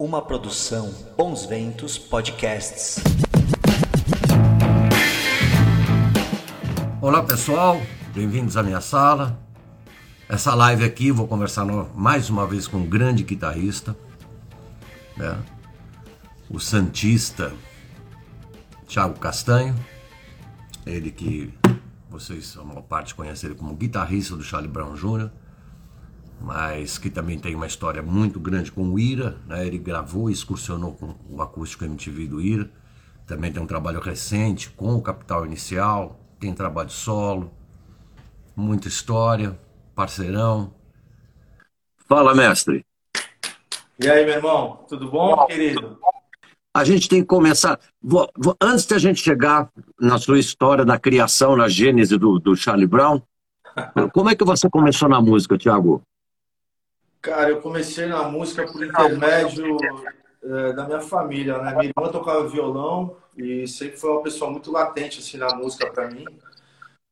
Uma produção Bons Ventos Podcasts. Olá pessoal, bem-vindos à minha sala. Essa live aqui vou conversar mais uma vez com um grande guitarrista, né? o Santista Thiago Castanho, ele que vocês, a maior parte conhece ele como guitarrista do Charlie Brown Jr., mas que também tem uma história muito grande com o Ira, né? ele gravou e excursionou com o acústico MTV do Ira, também tem um trabalho recente com o Capital Inicial, tem trabalho solo, muita história, parceirão. Fala, mestre. E aí, meu irmão, tudo bom, querido? A gente tem que começar. vou- vou- antes de a gente chegar na sua história da criação, na gênese do, do Charlie Brown, como é que você começou na música, Thiago? Cara, eu comecei na música por intermédio eh, da minha família, né? Minha irmã tocava violão e sempre foi uma pessoa muito latente assim na música para mim.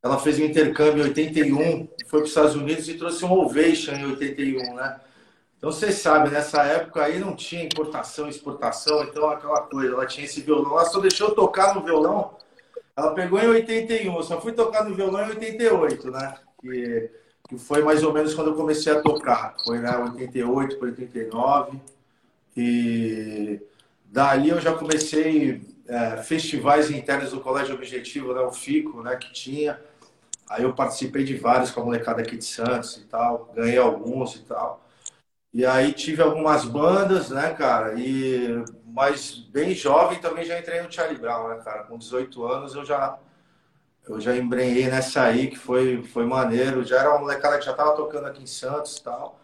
Ela fez um intercâmbio em 81, foi para os Estados Unidos e trouxe um Ovation em 81, né? Então vocês sabem, nessa época aí não tinha importação e exportação, então aquela coisa, ela tinha esse violão, ela só deixou tocar no violão. Ela pegou em 81, eu só fui tocar no violão em 88, né? Que, que foi mais ou menos quando eu comecei a tocar. Foi né, 88 para 89. E dali eu já comecei é, festivais internos do Colégio Objetivo, né, o FICO, né, que tinha. Aí eu participei de vários com a molecada aqui de Santos e tal, ganhei alguns e tal. E aí tive algumas bandas, né, cara? E mas bem jovem também já entrei no Charlie Brown, né, cara? Com 18 anos eu já eu já embrenhei nessa aí que foi foi maneiro. Já era uma molecada que já tava tocando aqui em Santos e tal.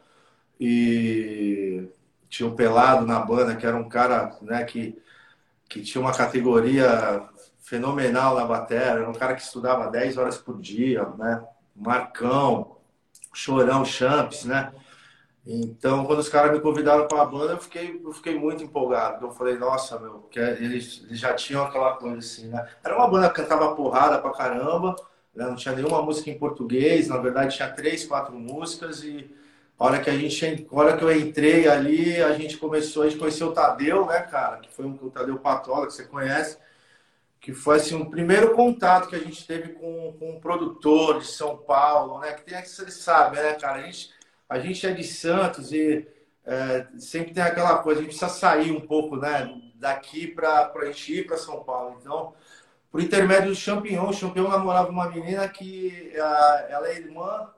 E tinha o Pelado na banda, que era um cara, né, que que tinha uma categoria fenomenal na bateria, era um cara que estudava 10 horas por dia, né? Marcão, Chorão, Champs, né? Então, quando os caras me convidaram para a banda, eu fiquei, eu fiquei muito empolgado. Eu falei, nossa, meu, porque eles, eles já tinham aquela coisa assim, né? Era uma banda que cantava porrada pra caramba, né? não tinha nenhuma música em português, na verdade tinha três, quatro músicas e a hora que a gente, a hora que eu entrei ali, a gente começou, a gente conheceu o Tadeu, né, cara? Que foi um, o Tadeu Patola, que você conhece, que foi assim, o primeiro contato que a gente teve com, com um produtor de São Paulo, né? Que tem que você sabe, né, cara? A gente, a gente é de Santos e é, sempre tem aquela coisa, a gente precisa sair um pouco, né, daqui para ir para São Paulo. Então, por intermédio do Champignon, o Champignon namorava uma menina que a, ela é irmã,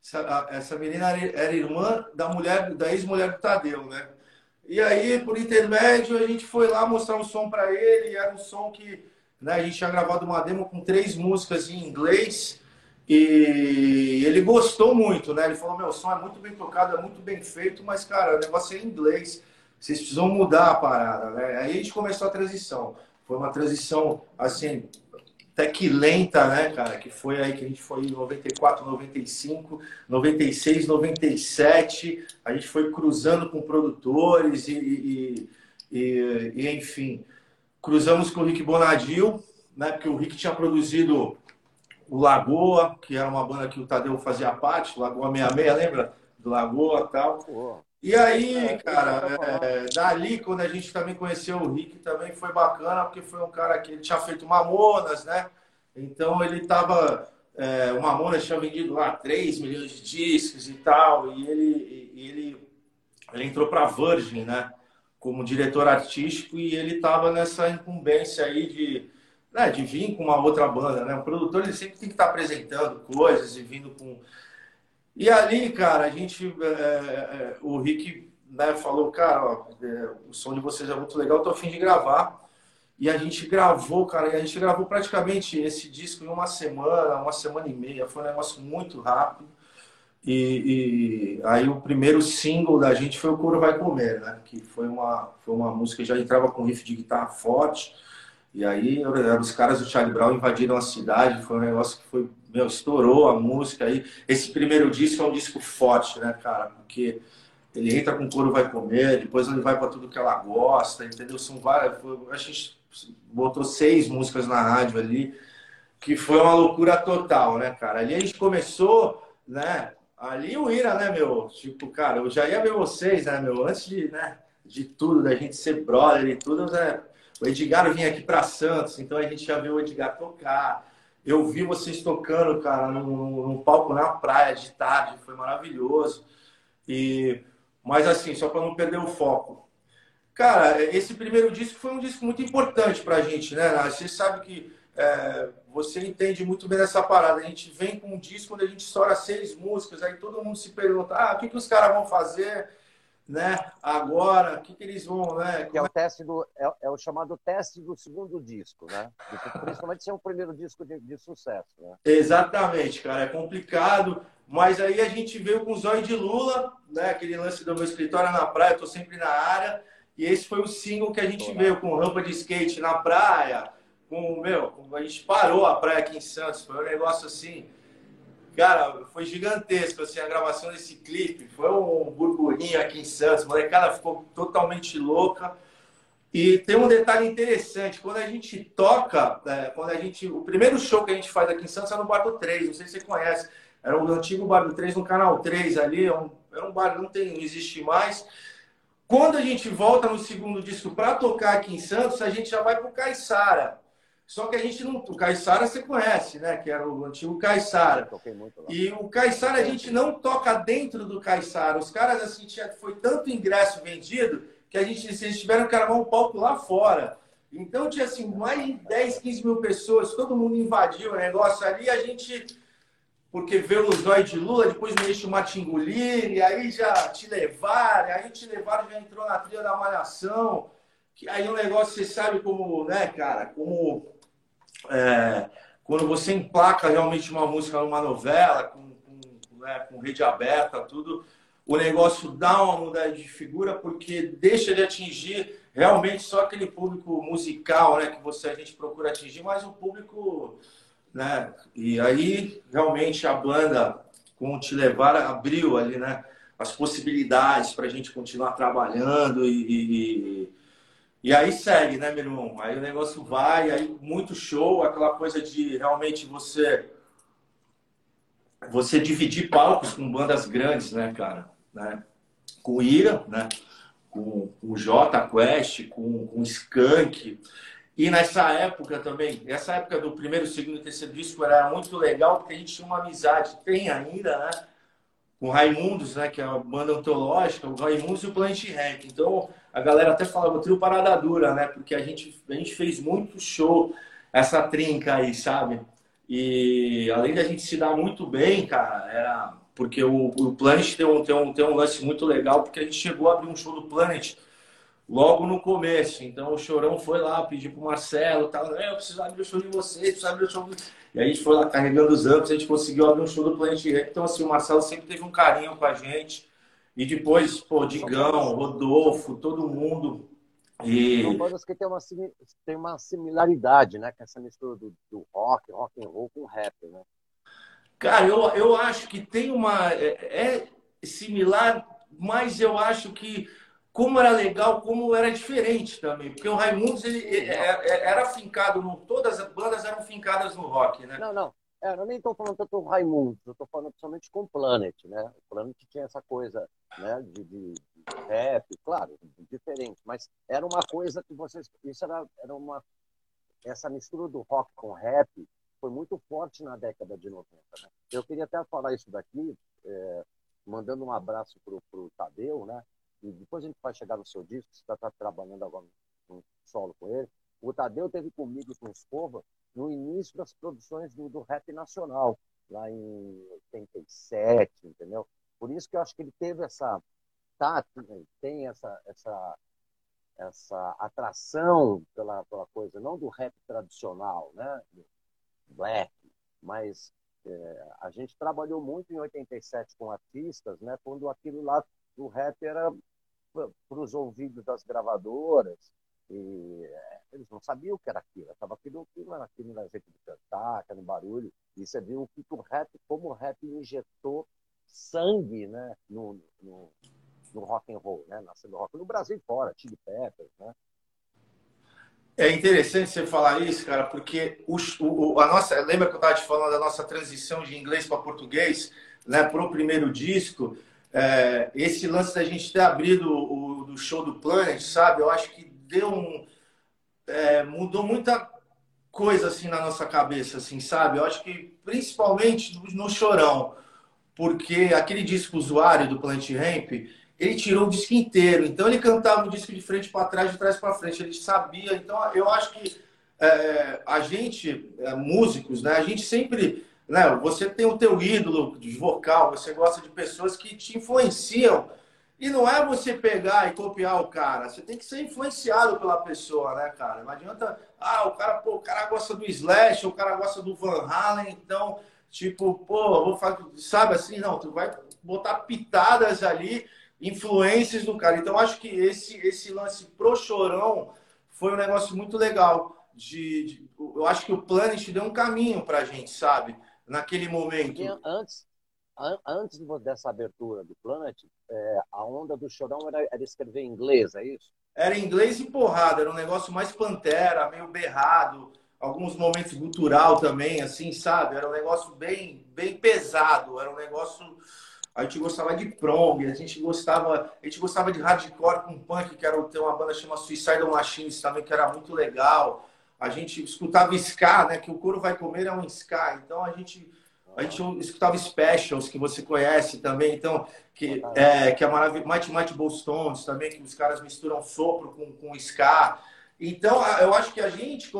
essa, essa menina era, irmã da mulher, da ex-mulher do Tadeu, né? E aí, por intermédio, a gente foi lá mostrar um som para ele, era um som que né, a gente tinha gravado uma demo com três músicas em inglês, e ele gostou muito, né? Ele falou: Meu, o som é muito bem tocado, é muito bem feito, mas, cara, o negócio é em inglês, vocês precisam mudar a parada, né? Aí a gente começou a transição. Foi uma transição, assim, até que lenta, né, cara? Que foi aí que a gente foi em 94, 95, 96, 97. A gente foi cruzando com produtores e, e, e, e enfim, cruzamos com o Rick Bonadil, né? Porque o Rick tinha produzido o Lagoa, que era uma banda que o Tadeu fazia parte, Lagoa 66, lembra? Do Lagoa e tal. E aí, cara, é, dali, quando a gente também conheceu o Rick, também foi bacana, porque foi um cara que ele tinha feito Mamonas, né? Então ele tava. É, o Mamonas tinha vendido lá 3 milhões de discos e tal, e ele, e ele, ele entrou pra Virgin, né? Como diretor artístico, e ele tava nessa incumbência aí de, né, de vir com uma outra banda, né? O produtor ele sempre tem que estar apresentando coisas e vindo com. E ali, cara, a gente. é, o Rick né, falou, cara, ó, é, o som de vocês é muito legal, tô a fim de gravar. E a gente gravou, cara, e a gente gravou praticamente esse disco em uma semana, uma semana e meia. Foi um negócio muito rápido. E, e aí o primeiro single da gente foi o Couro Vai Comer, né? Que foi uma, foi uma música que já entrava com riff de guitarra forte. E aí os caras do Charlie Brown invadiram a cidade, foi um negócio que foi, meu, estourou a música aí. Esse primeiro disco é um disco forte, né, cara? Porque ele entra com couro vai comer, depois ele vai para tudo que ela gosta, entendeu? São várias, foi, a gente botou seis músicas na rádio ali, que foi uma loucura total, né, cara? Ali a gente começou, né? Ali o Ira, né, meu? Tipo, cara, eu já ia ver vocês, né, meu? Antes de, né? de tudo, da gente ser brother e tudo, né? O Edgar vinha aqui para Santos, então a gente já viu o Edgar tocar. Eu vi vocês tocando, cara, num, num palco na praia de tarde, foi maravilhoso. E mas assim, só para não perder o foco. Cara, esse primeiro disco foi um disco muito importante para a gente, né? Você sabe que é, você entende muito bem dessa parada. A gente vem com um disco onde a gente estoura seis músicas, aí todo mundo se pergunta: ah, o que, que os caras vão fazer? Né? Agora, o que, que eles vão, né? Que é o é teste do é, é, o chamado teste do segundo disco, né? Principalmente se é o primeiro disco de, de, sucesso, né? Exatamente, cara, é complicado. Mas aí a gente veio com o Zóio de Lula, né? Aquele lance do meu escritório na praia, eu tô sempre na área. E esse foi o single que a gente veio com rampa de skate na praia, com, meu, a gente parou a praia aqui em Santos, foi um negócio assim, cara, foi gigantesco, assim, a gravação desse clipe, foi um burburinho aqui em Santos, a molecada ficou totalmente louca, e tem um detalhe interessante, quando a gente toca, é, quando a gente, o primeiro show que a gente faz aqui em Santos é no Bar do 3, não sei se você conhece, era o antigo Bar do 3 no Canal 3 ali, é um, era um bar, não tem, não existe mais, quando a gente volta no segundo disco para tocar aqui em Santos, a gente já vai para o Caissara. Só que a gente não. O Caissara você conhece, né? Que era o antigo Caissara. E o Caissara a gente não toca dentro do Caissara. Os caras, assim, tinha, foi tanto ingresso vendido que a gente, eles tiveram que armar um palco lá fora. Então tinha assim, mais de 10, 15 mil pessoas, todo mundo invadiu o negócio ali, a gente porque vê o zóio de Lula, depois me enche uma e aí já te levaram, aí te levaram já entrou na trilha da malhação, que aí o negócio, você sabe como, né, cara, como é, quando você emplaca realmente uma música numa novela, com, com, né, com rede aberta, tudo, o negócio dá uma mudança de figura porque deixa de atingir realmente só aquele público musical, né, que você a gente procura atingir, mas o público né? E aí realmente a banda com Te Levar abriu ali, né? As possibilidades para a gente continuar trabalhando e, e, e, aí segue, né, meu irmão? Aí o negócio vai, aí muito show, aquela coisa de realmente você você dividir palcos com bandas grandes, né, cara? Né? Com o Ira, né? Com, com o J Quest, com, com o Skank. E nessa época também, essa época do primeiro, segundo e terceiro disco era muito legal, porque a gente tinha uma amizade, tem ainda, né? Com o Raimundos, né? Que é a banda antológica, o Raimundos e o Planet Rank. Então, a galera até falava trio Parada Dura, né? Porque a gente, a gente fez muito show, essa trinca aí, sabe? E além de a gente se dar muito bem, cara, era... Porque o, o Planet tem um, tem, um, tem um lance muito legal, porque a gente chegou a abrir um show do Planet logo no começo. Então o Chorão foi lá pedir pro Marcelo, tal, eu preciso abrir o show de vocês, preciso abrir o show. E a gente foi lá carregando os amplos, a gente conseguiu abrir um show do Planet Ramp. Então assim, o Marcelo sempre teve um carinho com a gente. E depois, pô, Digão, Rodolfo, todo mundo. E... São bandas que tem uma, tem uma similaridade, né? Com essa mistura do, do rock, rock and roll com rap, né? Cara, eu, eu acho que tem uma... É, é similar, mas eu acho que como era legal, como era diferente também. Porque o Raimundos ele, ele era fincado no. Todas as bandas eram fincadas no rock, né? Não, não. É, eu nem estou falando tanto do Raimundos, eu estou falando principalmente com o Planet, né? O Planet tinha essa coisa né, de, de, rap, claro, diferente, mas era uma coisa que vocês. Isso era, era uma. Essa mistura do rock com rap foi muito forte na década de 90. Né? Eu queria até falar isso daqui, é, mandando um abraço para o Tadeu, né? e depois a gente vai chegar no seu disco, você está trabalhando agora no solo com ele. O Tadeu teve comigo com o Escova no início das produções do, do rap nacional, lá em 87, entendeu? Por isso que eu acho que ele teve essa tá, tem essa essa essa atração pela, pela coisa não do rap tradicional, né, black, mas é, a gente trabalhou muito em 87 com artistas, né, quando aquilo lá o rap era para os ouvidos das gravadoras. E é, eles não sabiam o que era aquilo. Estava aquilo, aquilo era aquilo na jeito de cantar, aquele barulho. E você viu o que o rap, como o rap injetou sangue né, no, no, no rock and roll, né, na rock no Brasil e fora, Chili Peppers, né? É interessante você falar isso, cara, porque o, o, a nossa, lembra que eu estava te falando da nossa transição de inglês para português, né, para o primeiro disco? É, esse lance da gente ter abrido o, do show do Planet, sabe? Eu acho que deu um. É, mudou muita coisa assim na nossa cabeça, assim, sabe? Eu acho que principalmente no Chorão, porque aquele disco usuário do Planet Ramp, ele tirou o disco inteiro, então ele cantava o disco de frente para trás, de trás para frente, ele sabia. Então eu acho que é, a gente, é, músicos, né? A gente sempre, né? Você tem o teu ídolo de vocal, você gosta de pessoas que te influenciam e não é você pegar e copiar o cara. Você tem que ser influenciado pela pessoa, né, cara? Não adianta. Ah, o cara, pô, o cara gosta do Slash, o cara gosta do Van Halen, então, tipo, pô, vou fazer. Sabe assim? Não, tu vai botar pitadas ali, influências do cara. Então, acho que esse, esse lance pro chorão foi um negócio muito legal. De, de eu acho que o Planet deu um caminho pra gente, sabe? Naquele momento. Antes, antes dessa abertura do Planet, é, a onda do chorão era, era, escrever em inglês, é isso? Era inglês e porrada, era um negócio mais pantera, meio berrado, alguns momentos gutural também, assim, sabe? Era um negócio bem, bem pesado, era um negócio. A gente gostava de prong, a gente gostava, a gente gostava de hardcore com punk, que era ter uma banda chamada Suicide Machines também, que era muito legal. A gente escutava ska, né? Que o couro vai comer é um ska. Então a gente a gente escutava Specials, que você conhece também, então, que é, que é maravilhoso. Mighty Mighty Boston's também, que os caras misturam sopro com, com ska. Então, eu acho que a gente,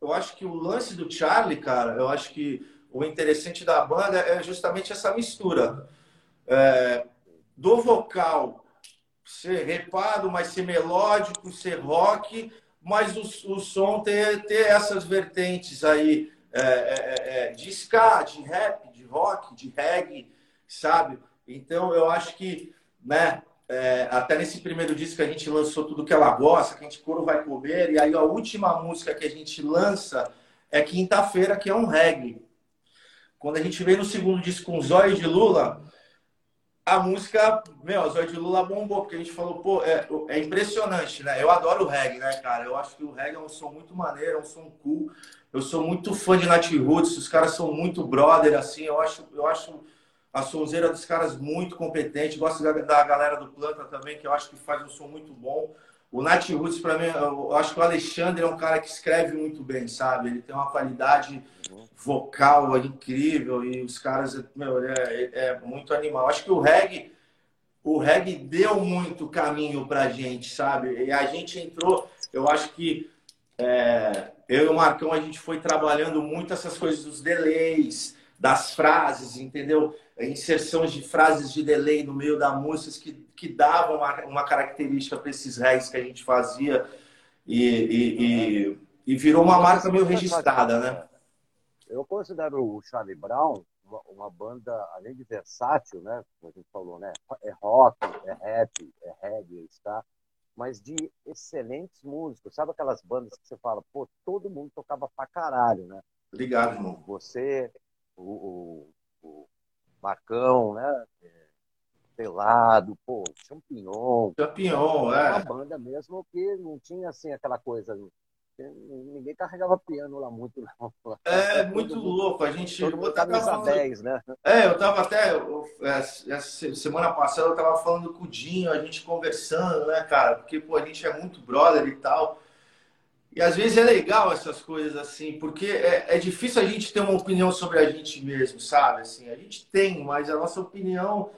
eu acho que o lance do Charlie, cara, eu acho que o interessante da banda é justamente essa mistura é, do vocal ser repado, mas ser melódico, ser rock, mas o, o som ter, ter essas vertentes aí é, é, é, de ska, de rap, de rock, de reggae, sabe? Então eu acho que, né, é, até nesse primeiro disco a gente lançou tudo que ela gosta, que a gente coro vai comer, e aí a última música que a gente lança é Quinta-feira, que é um reggae. Quando a gente veio no segundo disco com Zóio de Lula, a música, meu, Zóio de Lula bombou, porque a gente falou, pô, é, é, impressionante, né? Eu adoro o reggae, né, cara? Eu acho que o reggae é um som muito maneiro, é um som cool. Eu sou muito fã de Nat Roots, os caras são muito brother, assim, eu acho, eu acho a sonzeira dos caras muito competente. Gosto da, da galera do Planta também, que eu acho que faz um som muito bom. O Nat Roots, para mim, eu acho que o Alexandre é um cara que escreve muito bem, sabe? Ele tem uma qualidade vocal incrível e os caras, meu, é, é muito animal. Acho que o reggae, o reggae deu muito caminho pra gente, sabe? E a gente entrou, eu acho que é, eu e o Marcão, a gente foi trabalhando muito essas coisas dos delays, das frases, entendeu? Inserções de frases de delay no meio da música que, que davam uma, uma característica para esses regs que a gente fazia e, e, e, e virou uma marca meio registrada, né? Eu considero o Charlie Brown uma, banda, além de versátil, né? Como a gente falou, né? É rock, é rap, é reggae, está mas de excelentes músicos. Sabe aquelas bandas que você fala, pô, todo mundo tocava pra caralho, né? Obrigado, irmão. Você, o, o, o Marcão, né? É, Pelado, pô, Champignon. Champignon, é. Uma banda mesmo que não tinha, assim, aquela coisa Ninguém carregava piano lá muito, não. É muito louco. A gente. Todo mundo falando... 10, né? É, eu tava até. Eu, essa semana passada eu tava falando com o Dinho, a gente conversando, né, cara? Porque, pô, a gente é muito brother e tal. E às vezes é legal essas coisas assim, porque é, é difícil a gente ter uma opinião sobre a gente mesmo, sabe? Assim, a gente tem, mas a nossa opinião,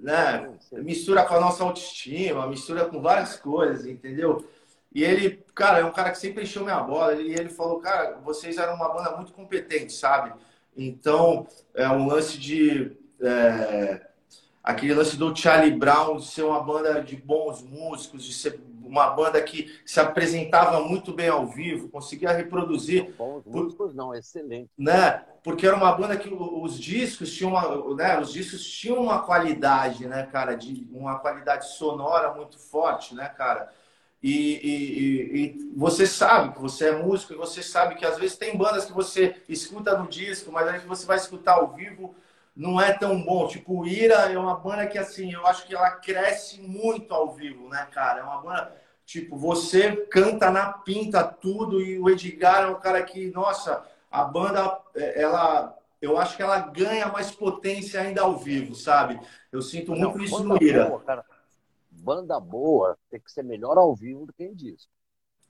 né, mistura com a nossa autoestima, mistura com várias coisas, entendeu? E ele, cara, é um cara que sempre encheu minha bola. E ele falou, cara, vocês eram uma banda muito competente, sabe? Então, é um lance de. É, aquele lance do Charlie Brown de ser uma banda de bons músicos, de ser uma banda que se apresentava muito bem ao vivo, conseguia reproduzir. Bons músicos não, excelente. Né? Porque era uma banda que os discos tinham uma, né? Os discos tinham uma qualidade, né, cara, de uma qualidade sonora muito forte, né, cara? E, e, e, você sabe que você é músico e você sabe que às vezes tem bandas que você escuta no disco, mas aí você vai escutar ao vivo não é tão bom. Tipo, o Ira é uma banda que assim, eu acho que ela cresce muito ao vivo, né, cara? É uma banda tipo, você canta na pinta tudo e o Edgar é um cara que, nossa, a banda é, ela eu acho que ela ganha mais potência ainda ao vivo, sabe? Eu sinto muito não, isso no Ira. Boa, cara banda boa tem que ser melhor ao vivo do que em disco.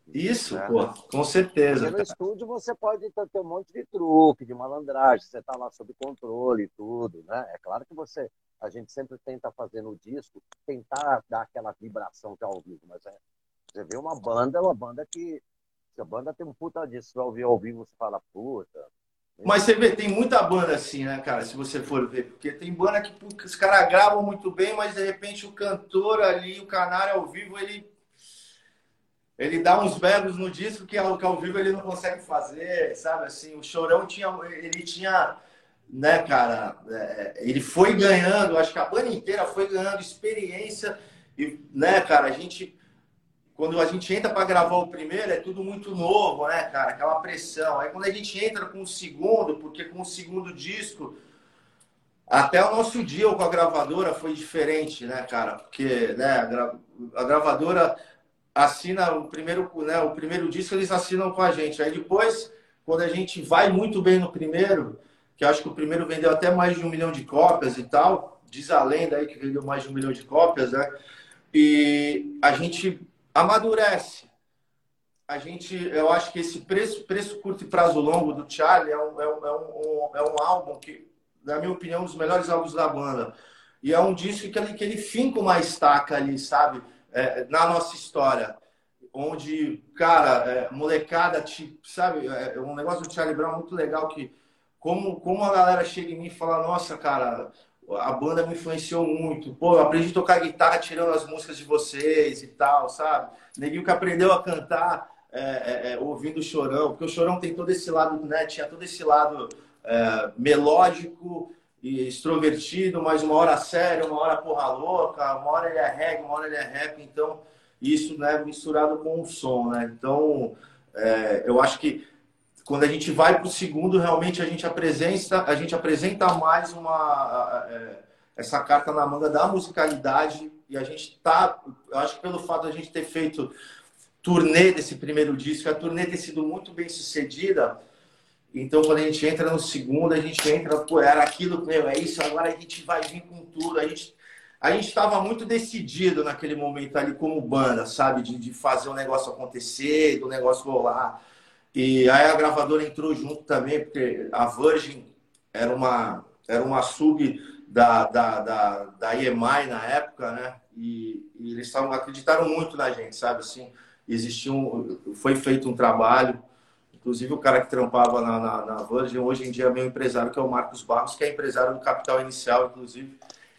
Isso, né? pô, com certeza. Porque no estúdio você pode ter um monte de truque, de malandragem, você tá lá sob controle e tudo, né? É claro que você, a gente sempre tenta fazer no disco, tentar dar aquela vibração de ao vivo, mas é, você vê uma banda, é uma banda que, se a banda tem um puta disco, você ouvir ao vivo, você fala, puta, mas você vê, tem muita banda assim, né, cara? Se você for ver, porque tem banda que os caras gravam muito bem, mas de repente o cantor ali, o canário ao vivo, ele ele dá uns berros no disco que ao, que ao vivo ele não consegue fazer, sabe? Assim, o Chorão tinha, ele tinha, né, cara? É, ele foi ganhando, acho que a banda inteira foi ganhando experiência e, né, cara? A gente quando a gente entra para gravar o primeiro, é tudo muito novo, né, cara? Aquela pressão. Aí quando a gente entra com o segundo, porque com o segundo disco, até o nosso dia com a gravadora foi diferente, né, cara? Porque né, a, gra... a gravadora assina o primeiro, né, o primeiro disco, eles assinam com a gente. Aí depois, quando a gente vai muito bem no primeiro, que acho que o primeiro vendeu até mais de um milhão de cópias e tal, diz a lenda aí que vendeu mais de um milhão de cópias, né? E a gente amadurece. A gente, eu acho que esse preço, preço curto e prazo longo do Charlie é um, é um, é um, é um álbum que, na minha opinião, é um dos melhores álbuns da banda. E é um disco que ele, que ele finca uma estaca ali, sabe? É, na nossa história. Onde, cara, é, molecada, tipo, sabe? É, um negócio do Charlie Brown muito legal que como, como a galera chega em mim e fala, nossa, cara, a banda me influenciou muito. Pô, aprendi a tocar guitarra tirando as músicas de vocês e tal, sabe? Neguinho que aprendeu a cantar é, é, é, ouvindo o Chorão, porque o Chorão tem todo esse lado, né? Tinha todo esse lado é, melódico e extrovertido, mas uma hora sério, uma hora porra louca, uma hora ele é reggae, uma hora ele é rap, então isso, né, misturado com o som, né? Então, é, eu acho que quando a gente vai para o segundo, realmente a gente apresenta, a gente apresenta mais uma é, essa carta na manga da musicalidade. E a gente está, eu acho que pelo fato de a gente ter feito turnê desse primeiro disco, a turnê ter sido muito bem sucedida, então quando a gente entra no segundo, a gente entra, pô, era aquilo, meu, é isso, agora a gente vai vir com tudo, a gente a estava muito decidido naquele momento ali como banda, sabe, de, de fazer o negócio acontecer, do negócio rolar. E aí a gravadora entrou junto também, porque a Virgin era uma, era uma sub da, da, da, da EMI na época, né? E, e eles tavam, acreditaram muito na gente, sabe? Assim, existiu um, foi feito um trabalho. Inclusive o cara que trampava na, na, na Virgin, hoje em dia é meu empresário, que é o Marcos Barros, que é empresário do Capital Inicial, inclusive.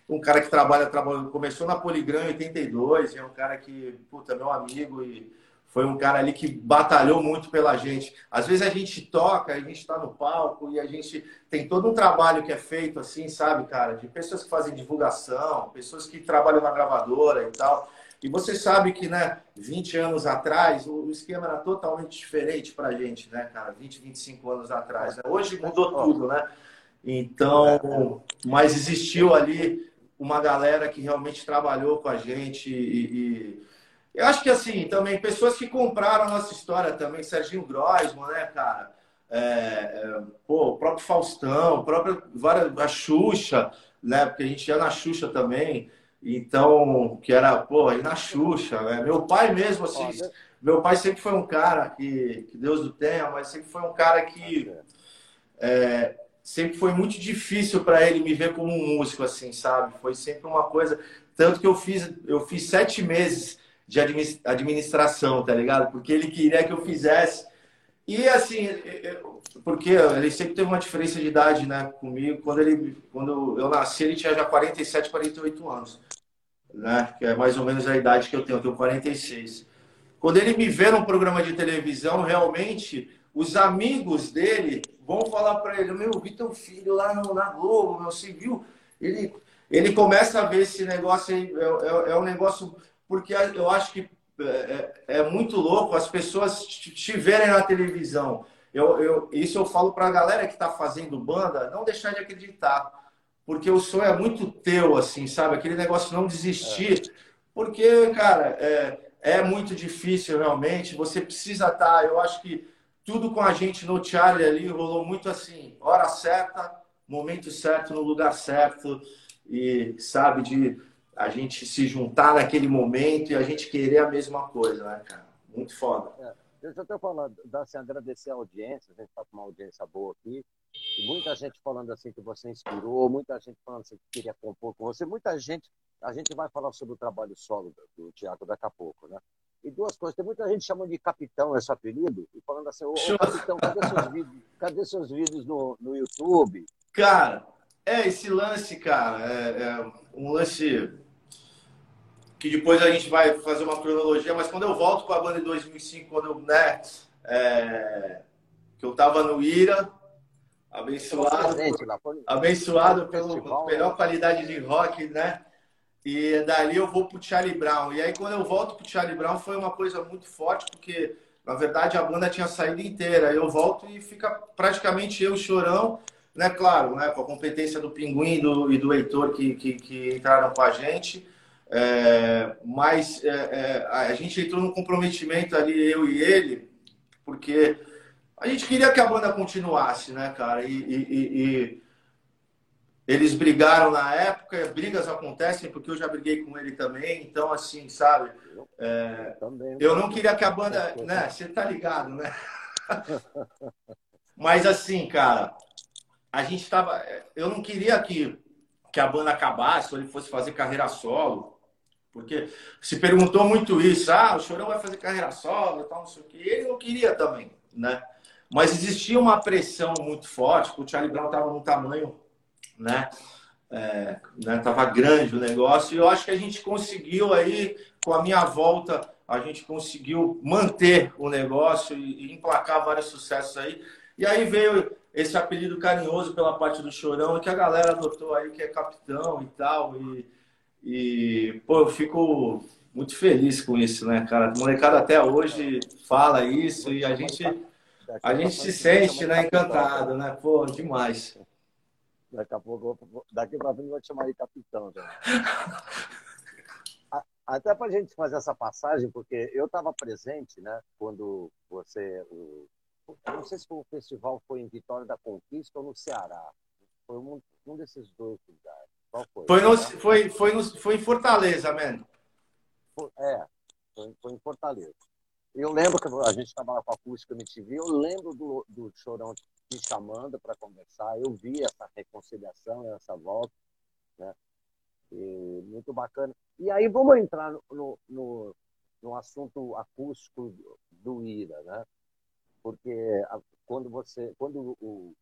Um cara que trabalha, trabalha começou na Poligram em 82, é um cara que, puta, meu amigo e foi um cara ali que batalhou muito pela gente. Às vezes a gente toca, a gente está no palco e a gente tem todo um trabalho que é feito assim, sabe, cara, de pessoas que fazem divulgação, pessoas que trabalham na gravadora e tal. E você sabe que, né, 20 anos atrás, o esquema era totalmente diferente pra gente, né, cara, 20, 25 anos atrás. Hoje mudou tudo, né? Então, mas existiu ali uma galera que realmente trabalhou com a gente e, e eu acho que assim, também, pessoas que compraram a nossa história também, Serginho Groisman, né, cara? É, é, pô, o próprio Faustão, o próprio, a Xuxa, né? Porque a gente ia na Xuxa também. Então, que era, pô, ir na Xuxa, né? Meu pai mesmo, assim, meu pai sempre foi um cara que, que Deus do tenha, mas sempre foi um cara que é, sempre foi muito difícil para ele me ver como um músico, assim, sabe? Foi sempre uma coisa. Tanto que eu fiz, eu fiz sete meses de administração, tá ligado? Porque ele queria que eu fizesse. E assim, porque ele sempre teve uma diferença de idade, né, comigo. Quando ele, quando eu nasci, ele tinha já 47, 48 anos, né? Que é mais ou menos a idade que eu tenho. Eu tenho 46. Quando ele me vê num programa de televisão, realmente os amigos dele vão falar para ele: Meu, vi teu filho lá no, na Globo, meu, você viu? Ele, ele começa a ver esse negócio aí, é, é, é um negócio porque eu acho que é, é, é muito louco as pessoas te verem na televisão. Eu, eu, isso eu falo para a galera que está fazendo banda, não deixar de acreditar. Porque o sonho é muito teu, assim, sabe? Aquele negócio não desistir. É. Porque, cara, é, é muito difícil realmente. Você precisa estar. Tá, eu acho que tudo com a gente no Charlie ali rolou muito assim: hora certa, momento certo, no lugar certo. E, sabe, de a gente se juntar naquele momento e a gente querer a mesma coisa, né, cara? Muito foda. É, deixa eu até falar, assim, agradecer a audiência, a gente está com uma audiência boa aqui. Muita gente falando assim que você inspirou, muita gente falando assim que queria compor com você, muita gente. A gente vai falar sobre o trabalho solo do Tiago daqui a pouco, né? E duas coisas, tem muita gente chamando de capitão esse apelido, e falando assim, ô, ô capitão, cadê seus vídeos, cadê seus vídeos no, no YouTube? Cara, é esse lance, cara, é, é um lance que depois a gente vai fazer uma cronologia, mas quando eu volto para a banda em 2005, quando eu, né, é, que eu tava no Ira, abençoado, abençoado pela melhor qualidade de rock, né? E dali eu vou pro Charlie Brown. E aí quando eu volto pro Charlie Brown foi uma coisa muito forte, porque na verdade a banda tinha saído inteira. Eu volto e fica praticamente eu, Chorão, né? Claro, né? Com a competência do Pinguim e do, e do Heitor que, que, que entraram com a gente. É, mas é, é, a gente entrou num comprometimento ali, eu e ele, porque a gente queria que a banda continuasse, né, cara? E, e, e, eles brigaram na época, brigas acontecem, porque eu já briguei com ele também, então, assim, sabe? É, eu não queria que a banda. Né, você tá ligado, né? Mas, assim, cara, a gente tava. Eu não queria que, que a banda acabasse, ou ele fosse fazer carreira solo. Porque se perguntou muito isso, ah, o Chorão vai fazer carreira solo tal, não sei o quê. Ele não queria também, né? Mas existia uma pressão muito forte, porque o Charlie Brown estava num tamanho, né? É, né, tava grande o negócio e eu acho que a gente conseguiu aí com a minha volta a gente conseguiu manter o negócio e, e emplacar vários sucessos aí e aí veio esse apelido carinhoso pela parte do Chorão que a galera adotou aí que é capitão e tal e e, pô, eu fico muito feliz com isso, né, cara? A molecada até hoje fala isso e a gente, a gente se sente, né, encantado, né? Pô, demais. Daqui a pouco, daqui pra frente, vou te chamar de capitão. Até para a gente fazer essa passagem, porque eu estava presente, né, quando você. O, não sei se o festival foi em Vitória da Conquista ou no Ceará. Foi um, um desses dois lugares. Qual foi? Foi, no, foi, foi, no, foi em Fortaleza, mano. É, foi, foi em Fortaleza. Eu lembro que a gente estava lá com a acústica MTV, eu lembro do, do Chorão me chamando para conversar, eu vi essa reconciliação, essa volta, né? E muito bacana. E aí vamos entrar no, no, no assunto acústico do Ira, né? Porque a, quando você, quando o,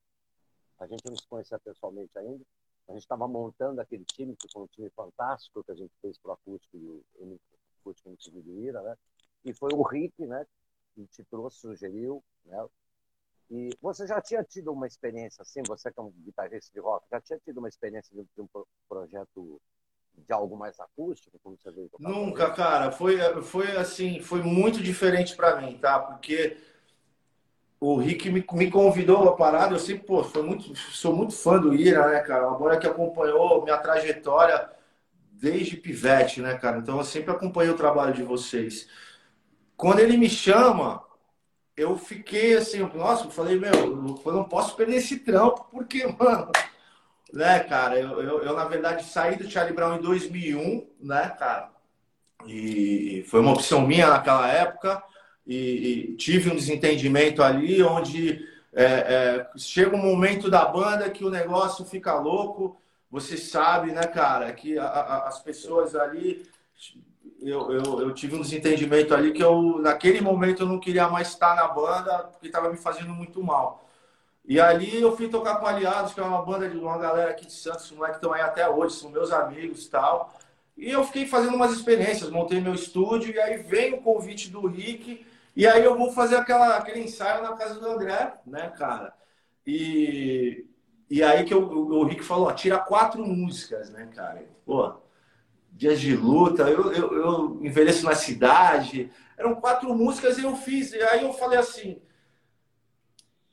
a gente não se conhecia pessoalmente ainda, a gente estava montando aquele time, que foi um time fantástico que a gente fez para o acústico e o acústico no do Ira, né? E foi o Rick, né? Que te trouxe, sugeriu, né? E você já tinha tido uma experiência assim, você que é um guitarrista de rock, já tinha tido uma experiência de, de um projeto de algo mais acústico, como você veio? Nunca, cara. Foi, foi assim, foi muito diferente para mim, tá? Porque o Rick me, me convidou a parada, eu sempre, pô, sou muito, sou muito fã do Ira, né, cara? Uma banda que acompanhou minha trajetória desde pivete, né, cara? Então eu sempre acompanhei o trabalho de vocês. Quando ele me chama, eu fiquei assim, nossa, eu falei, meu, eu não posso perder esse trampo, porque, mano, né, cara, eu, eu, eu na verdade saí do Charlie Brown em 2001, né, cara? E foi uma opção minha naquela época e, e tive um desentendimento ali onde é, é, chega um momento da banda que o negócio fica louco. Você sabe, né, cara, que a, a, as pessoas ali. Eu, eu, eu, tive um desentendimento ali que eu, naquele momento, eu não queria mais estar na banda porque estava me fazendo muito mal. E ali eu fui tocar com Aliados, que é uma banda de uma galera aqui de Santos, não é que estão aí até hoje, são meus amigos e tal. E eu fiquei fazendo umas experiências, montei meu estúdio, e aí vem o convite do Rick e aí eu vou fazer aquela, aquele ensaio na casa do André, né, cara? E, e aí que eu, o Rick falou, ó, tira quatro músicas, né, cara? Pô, dias de luta, eu, eu, eu envelheço na cidade. Eram quatro músicas e eu fiz. E aí eu falei assim.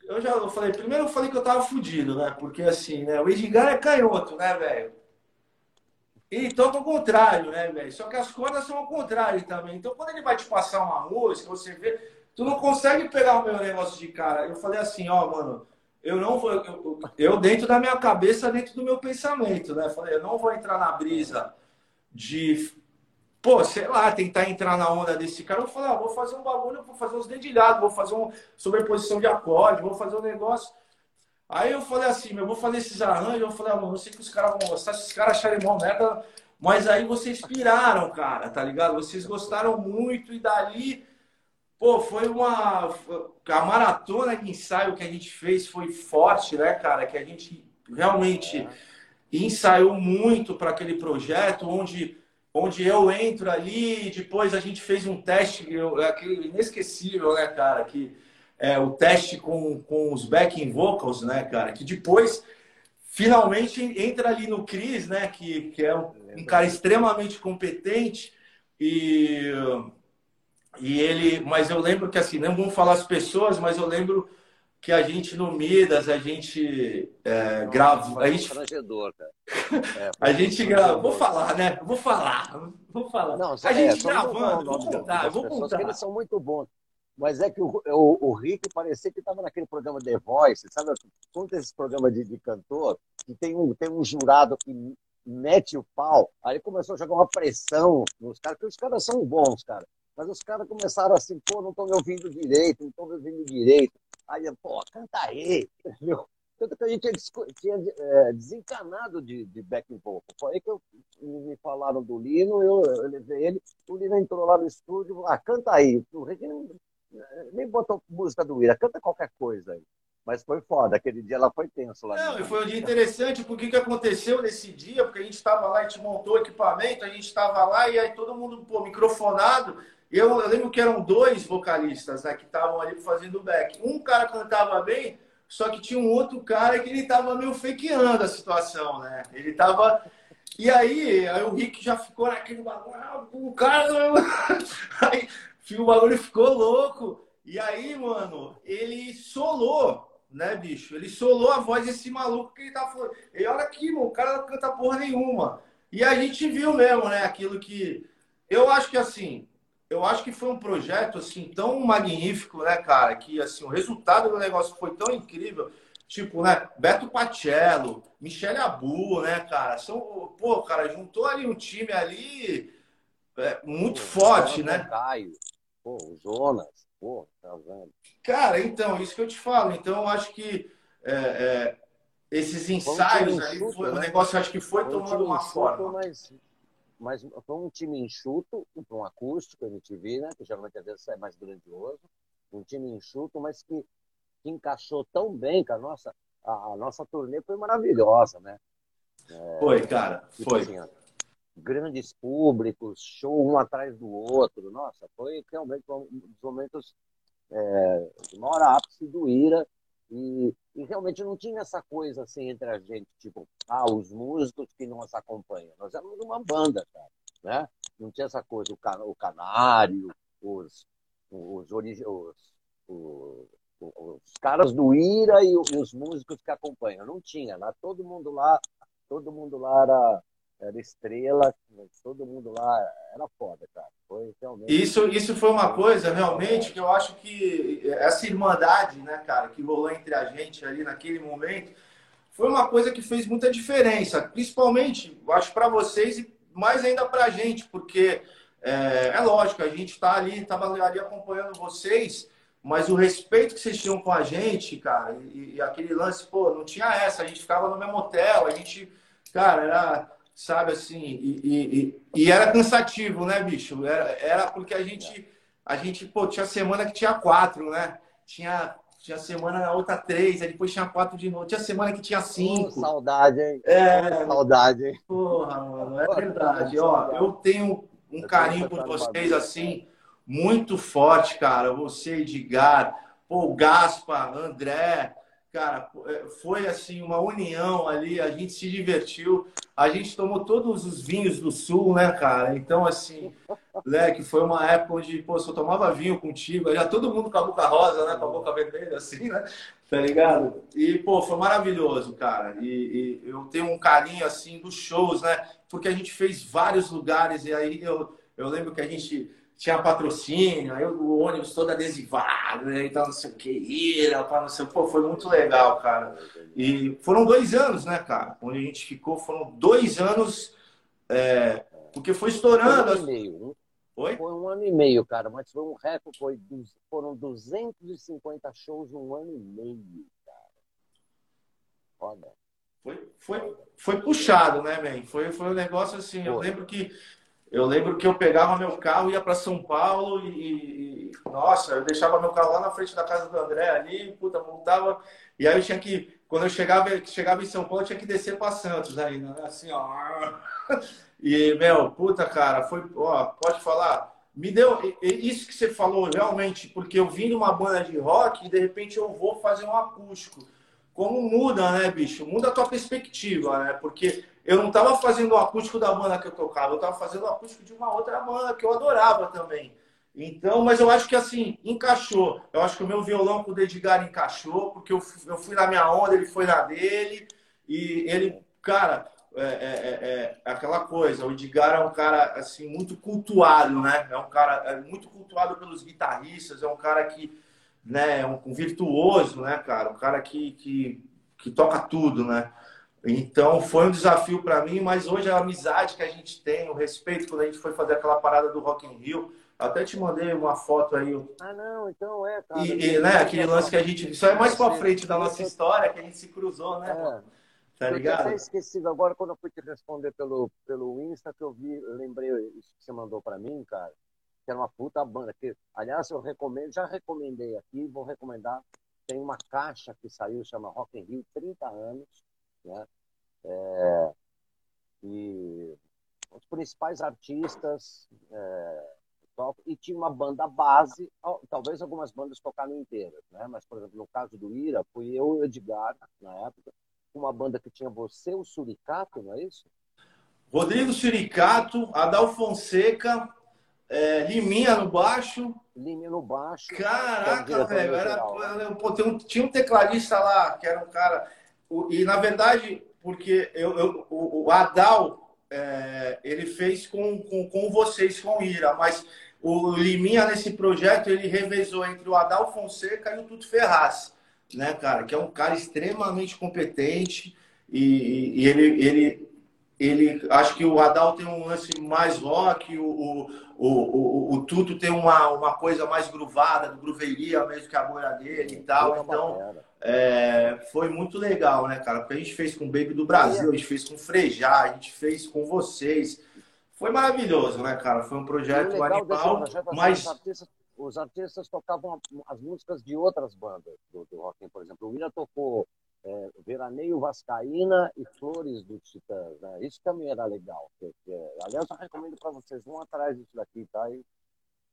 Eu já eu falei, primeiro eu falei que eu tava fudido, né? Porque assim, né? O Edgar é canhoto, né, velho? E toca ao contrário, né, velho? Só que as cordas são ao contrário também. Então, quando ele vai te passar uma música, você vê, tu não consegue pegar o meu negócio de cara. Eu falei assim, ó, mano, eu não vou, eu, eu, dentro da minha cabeça, dentro do meu pensamento, né? Falei, eu não vou entrar na brisa de pô, sei lá, tentar entrar na onda desse cara. Eu falei, ah, vou fazer um bagulho, vou fazer uns dedilhados, vou fazer uma sobreposição de acorde, vou fazer um negócio. Aí eu falei assim, eu vou fazer esses arranjos. Eu falei, mano, eu sei que os caras vão gostar, se os caras acharem mal merda, mas aí vocês piraram, cara, tá ligado? Vocês gostaram muito e dali, pô, foi uma. A maratona de ensaio que a gente fez foi forte, né, cara? Que a gente realmente ensaiou muito para aquele projeto, onde onde eu entro ali, depois a gente fez um teste, eu, aquele inesquecível, né, cara, que é o teste com, com os backing vocals, né, cara, que depois finalmente entra ali no Cris, né, que, que é um, um, cara extremamente competente e e ele, mas eu lembro que assim, não vamos falar as pessoas, mas eu lembro que a gente no Midas, a gente é, grava. A gente, cara. É, a gente grava. Vou falar, né? Vou falar. Vou falar. Não, a é, gente gravando, vou contar, vou contar. Eles são muito bons. Mas é que o, o, o Rick parecia que estava naquele programa The Voice, sabe? Um desses programas de, de cantor, que tem um, tem um jurado que mete o pau, aí começou a jogar uma pressão nos caras, porque os caras são bons, cara. Mas os caras começaram assim, pô, não estão me ouvindo direito, não estão me ouvindo direito. Aí, pô, canta aí, entendeu? Tanto que a gente tinha é, desencanado de, de backing vocal. Foi aí que eu, me falaram do Lino, eu, eu levei ele, o Lino entrou lá no estúdio, ah, canta aí. O Regina nem, nem botou música do Ira, canta qualquer coisa aí. Mas foi foda, aquele dia ela foi tenso lá. Não, e foi um dia interessante, porque o que aconteceu nesse dia? Porque a gente estava lá, a gente montou o equipamento, a gente estava lá e aí todo mundo, pô, microfonado, eu, eu, lembro que eram dois vocalistas né, que estavam ali fazendo back. Um cara cantava bem, só que tinha um outro cara que ele estava meio fakeando a situação, né? Ele estava. E aí, aí o Rick já ficou naquele bagulho, ah, o cara. aí o bagulho ficou louco. E aí, mano, ele solou, né, bicho? Ele solou a voz desse maluco que ele tava falando. E olha aqui, mano, o cara não canta porra nenhuma. E a gente viu mesmo, né, aquilo que. Eu acho que assim, eu acho que foi um projeto assim tão magnífico, né, cara, que assim o resultado do negócio foi tão incrível. Tipo, né, Beto Pacello, Michele Abu, né, cara, são, pô, cara, juntou ali um time ali é, muito pô, forte, né? Caio, pô, o Jonas, pô, tá vendo? Cara, então, isso que eu te falo. Então, eu acho que é, é, esses ensaios aí, foi, né? o negócio acho que foi, foi tomando uma forma. Mas mas foi um time enxuto, um acústico, MTV, né? Que geralmente às vezes é mais grandioso. Um time enxuto, mas que, que encaixou tão bem com a nossa. A, a nossa turnê foi maravilhosa, né? É, foi, cara, tipo foi. Assim, grandes públicos, show um atrás do outro. Nossa, foi realmente um dos momentos é, de maior ápice do Ira e, e, realmente não tinha essa coisa assim entre a gente, tipo, ah, os músicos que nos acompanham. Nós éramos uma banda, cara, né? Não tinha essa coisa, o, can, o canário, os, os, os, os, os caras do Ira e, e, os músicos que acompanham. Não tinha, né? Todo mundo lá, todo mundo lá era era estrela, todo mundo lá era foda, cara. Foi realmente... Isso, isso foi uma coisa realmente que eu acho que essa irmandade, né, cara, que rolou entre a gente ali naquele momento, foi uma coisa que fez muita diferença, principalmente, eu acho, para vocês e mais ainda para a gente, porque é, é, lógico, a gente está ali, estava ali acompanhando vocês, mas o respeito que vocês tinham com a gente, cara, e, e aquele lance, pô, não tinha essa, a gente ficava no mesmo hotel, a gente, cara, era sabe assim, e, e, e, era cansativo, né, bicho? Era, era porque a gente, a gente, pô, tinha semana que tinha quatro, né? Tinha, tinha semana na outra três, aí depois tinha quatro de novo. Tinha semana que tinha cinco. Oh, saudade, hein? É, saudade, hein? Porra, mano, é verdade. Ó, eu tenho um carinho por vocês, assim, muito forte, cara. Você, Edgar, pô, Gaspa, André, cara, é, foi assim uma união ali, a gente se divertiu, a gente tomou todos os vinhos do sul, né, cara? Então, assim, né, que foi uma época onde, pô, só tomava vinho contigo, já todo mundo com a boca rosa, né, com a boca vermelha, assim, né? Tá ligado? E, pô, foi maravilhoso, cara. E, e eu tenho um carinho, assim, dos shows, né? Porque a gente fez vários lugares, e aí eu, eu lembro que a gente tinha patrocínio, aí o ônibus todo adesivado, né? então não sei o que, ira, para não sei Pô, foi muito legal, cara. E foram dois anos, né, cara? Onde a gente ficou, foram dois anos é, Porque foi estourando. Foi um ano e meio. Oi? Foi um ano e meio, cara, mas foi um recorde, foi, foram 250 shows num ano e meio, cara. Foda. Foi, foi, foi puxado, né, man? Foi, foi um negócio assim, foi. eu lembro que eu lembro que eu pegava meu carro, ia para São Paulo e, e, nossa, eu deixava meu carro lá na frente da casa do André ali, puta, voltava. E aí eu tinha que, quando eu chegava, chegava em São Paulo, eu tinha que descer para Santos ainda, né? Assim, ó. E, meu, puta, cara, foi, ó, pode falar. Me deu isso que você falou realmente, porque eu vim de uma banda de rock e de repente eu vou fazer um acústico. Como muda, né, bicho? Muda a tua perspectiva, né? Porque eu não estava fazendo o acústico da banda que eu tocava, eu estava fazendo o acústico de uma outra banda que eu adorava também. Então, mas eu acho que assim, encaixou. Eu acho que o meu violão com o Edgar encaixou, porque eu, eu fui na minha onda, ele foi na dele, e ele, cara, é, é, é, é aquela coisa, o Edgar é um cara assim, muito cultuado, né? É um cara é muito cultuado pelos guitarristas, é um cara que né, é um, um virtuoso, né, cara? Um cara que, que, que toca tudo, né? Então foi um desafio para mim, mas hoje a amizade que a gente tem, o respeito quando a gente foi fazer aquela parada do Rock in Rio, até te mandei uma foto aí. Ah, não, então é, cara. E, e né, aquele lance que a gente. Isso é mais para frente da nossa história, que a gente se cruzou, né? É. Tá ligado? Eu até esquecido agora quando eu fui te responder pelo, pelo Insta que eu vi, lembrei isso que você mandou para mim, cara, que era uma puta banda. Que, aliás, eu recomendo, já recomendei aqui, vou recomendar. Tem uma caixa que saiu, chama Rock in Rio, 30 anos né? É, e os principais artistas é, e tinha uma banda base, talvez algumas bandas tocaram inteiras, né? Mas, por exemplo, no caso do Ira, fui eu e o Edgar, na época, uma banda que tinha você, o Suricato, não é isso? Rodrigo Suricato, Adal Fonseca, é, Liminha no baixo. Liminha no baixo. Caraca, velho. Era, né? pô, um, tinha um tecladista lá, que era um cara e na verdade, porque eu, eu o, o, Adal é, ele fez com, com, com vocês, com Ira, mas o Liminha nesse projeto ele revezou entre o Adal Fonseca e o Tuto Ferraz, né, cara? Que é um cara extremamente competente e, e ele, ele, ele acho que o Adal tem um lance mais rock, o, o, o, o, Tuto tem uma, uma coisa mais gruvada, do gruveiria mesmo que a bolha dele e tal. Então, é, foi muito legal, né, cara? Porque a gente fez com o Baby do Brasil, a gente fez com o Frejá, a gente fez com vocês. Foi maravilhoso, né, cara? Foi um projeto animal, projeto, assim, mas... Os artistas, os artistas, tocavam as músicas de outras bandas do, do rock, por exemplo. O William tocou é, Veraneio Vascaína e Flores do Titãs, né? Isso também era legal. Porque, aliás, eu recomendo para vocês, vão atrás disso daqui, tá? E,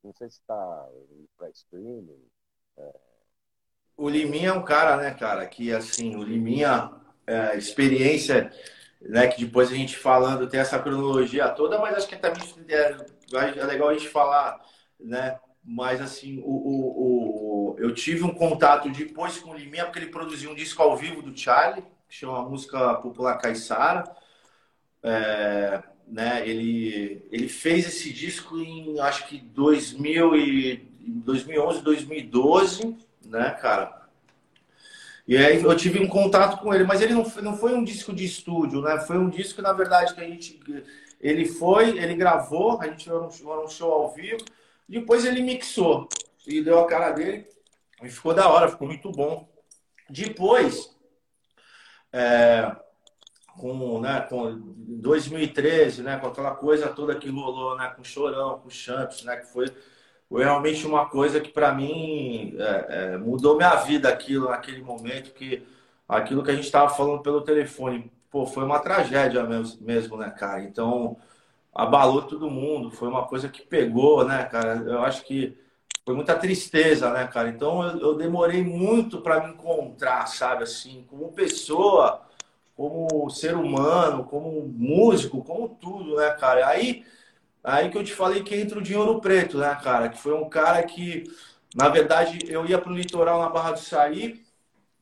não sei se está para streaming. É, o Liminha é um cara, né, cara, que assim, o Liminha, é, experiência, né, que depois a gente falando tem essa cronologia toda, mas acho que também é, é legal a gente falar, né, mas assim, o, o, o, eu tive um contato depois com o Liminha, porque ele produziu um disco ao vivo do Charlie, que chama Música Popular Caissara, é, né, ele, ele fez esse disco em, acho que 2000 e, 2011, 2012, né, cara? E aí eu tive um contato com ele, mas ele não, não foi um disco de estúdio, né? Foi um disco, na verdade, que a gente. Ele foi, ele gravou, a gente era um show ao vivo, depois ele mixou e deu a cara dele e ficou da hora, ficou muito bom. Depois, é, com, né, com 2013, né, com aquela coisa toda que rolou, né, com Chorão, com Champs, né, que foi foi realmente uma coisa que para mim é, é, mudou minha vida aquilo naquele momento que aquilo que a gente estava falando pelo telefone. Pô foi uma tragédia mesmo, mesmo né cara? Então abalou todo mundo foi uma coisa que pegou né cara? Eu acho que foi muita tristeza né cara então eu, eu demorei muito para me encontrar sabe assim como pessoa como ser humano como músico como tudo né cara aí Aí que eu te falei que entra o Dinheiro Preto, né, cara? Que foi um cara que, na verdade, eu ia pro litoral na Barra do Saí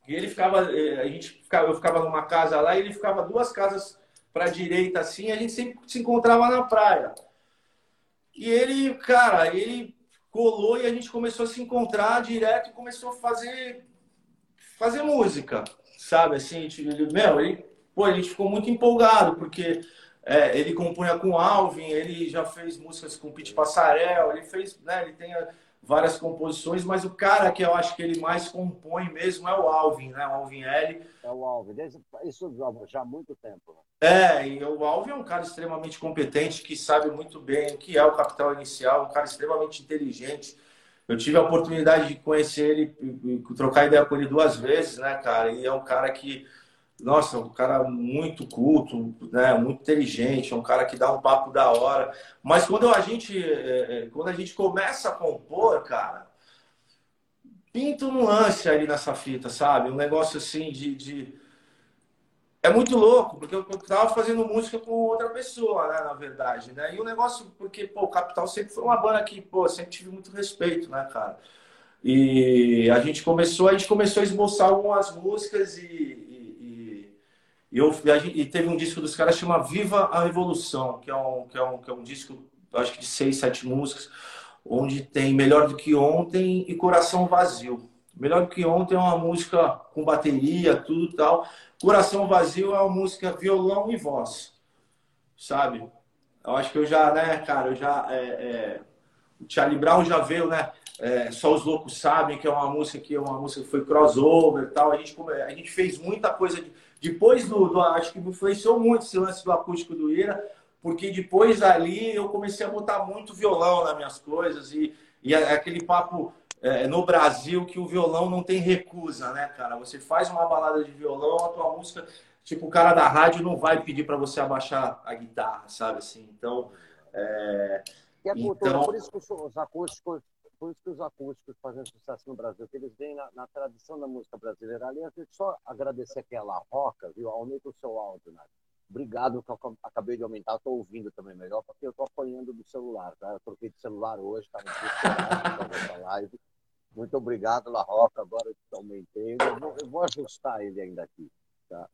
e ele ficava, eh, a gente ficava, eu ficava numa casa lá e ele ficava duas casas para direita assim, a gente sempre se encontrava na praia. E ele, cara, ele colou e a gente começou a se encontrar direto e começou a fazer fazer música, sabe? Assim, ele, meu, ele, pô, a gente ficou muito empolgado porque É, ele compunha com Alvin, ele já fez músicas com Pete Passarel, ele fez, né, ele tem várias composições, mas o cara que eu acho que ele mais compõe mesmo é o Alvin, né? O Alvin L. É o Alvin, isso já há muito tempo. Né? É, e o Alvin é um cara extremamente competente, que sabe muito bem o que é o capital inicial, um cara extremamente inteligente. Eu tive a oportunidade de conhecer ele, trocar ideia com ele duas vezes, né, cara? E é um cara que nossa, um cara muito culto, né, muito inteligente, é um cara que dá um papo da hora. Mas quando a gente, é, é, quando a gente começa a compor, cara, pinta um lance ali nessa fita, sabe? Um negócio assim de, de... É muito louco, porque eu tava fazendo música com outra pessoa, né, na verdade, né? E o negócio, porque, pô, o Capital sempre foi uma banda que, pô, sempre tive muito respeito, né, cara? E a gente começou, a gente começou a esboçar algumas músicas e, e, eu, e teve um disco dos caras chama Viva a Revolução, que é um, que é um, que é um disco, acho que de seis, sete músicas, onde tem Melhor do que Ontem e Coração Vazio. Melhor do que Ontem é uma música com bateria, tudo tal. Coração Vazio é uma música violão e voz, sabe? Eu acho que eu já, né, cara, eu já. É, é, o Charlie Brown já veio, né? É, Só os Loucos Sabem, que é uma música que é uma música que foi crossover e tal. A gente, a gente fez muita coisa de depois do, do, acho que me influenciou muito esse lance do acústico do Ira, porque depois ali eu comecei a botar muito violão nas minhas coisas e, e aquele papo é, no Brasil que o violão não tem recusa, né, cara? Você faz uma balada de violão, a tua música, tipo, o cara da rádio não vai pedir para você abaixar a guitarra, sabe assim? Então, é... E a cultura, então... por isso que os acústicos por isso que os acústicos fazem sucesso no Brasil, que eles vêm na, na tradição da música brasileira. Aliás, eu só agradecer aqui a La Roca, viu? Aumenta o seu áudio, né? Obrigado, que eu acabei de aumentar, estou ouvindo também melhor, porque eu estou apanhando do celular, tá? Eu troquei de celular hoje, estava essa live. Muito obrigado, La Roca, agora eu aumentei. Eu vou, eu vou ajustar ele ainda aqui, tá?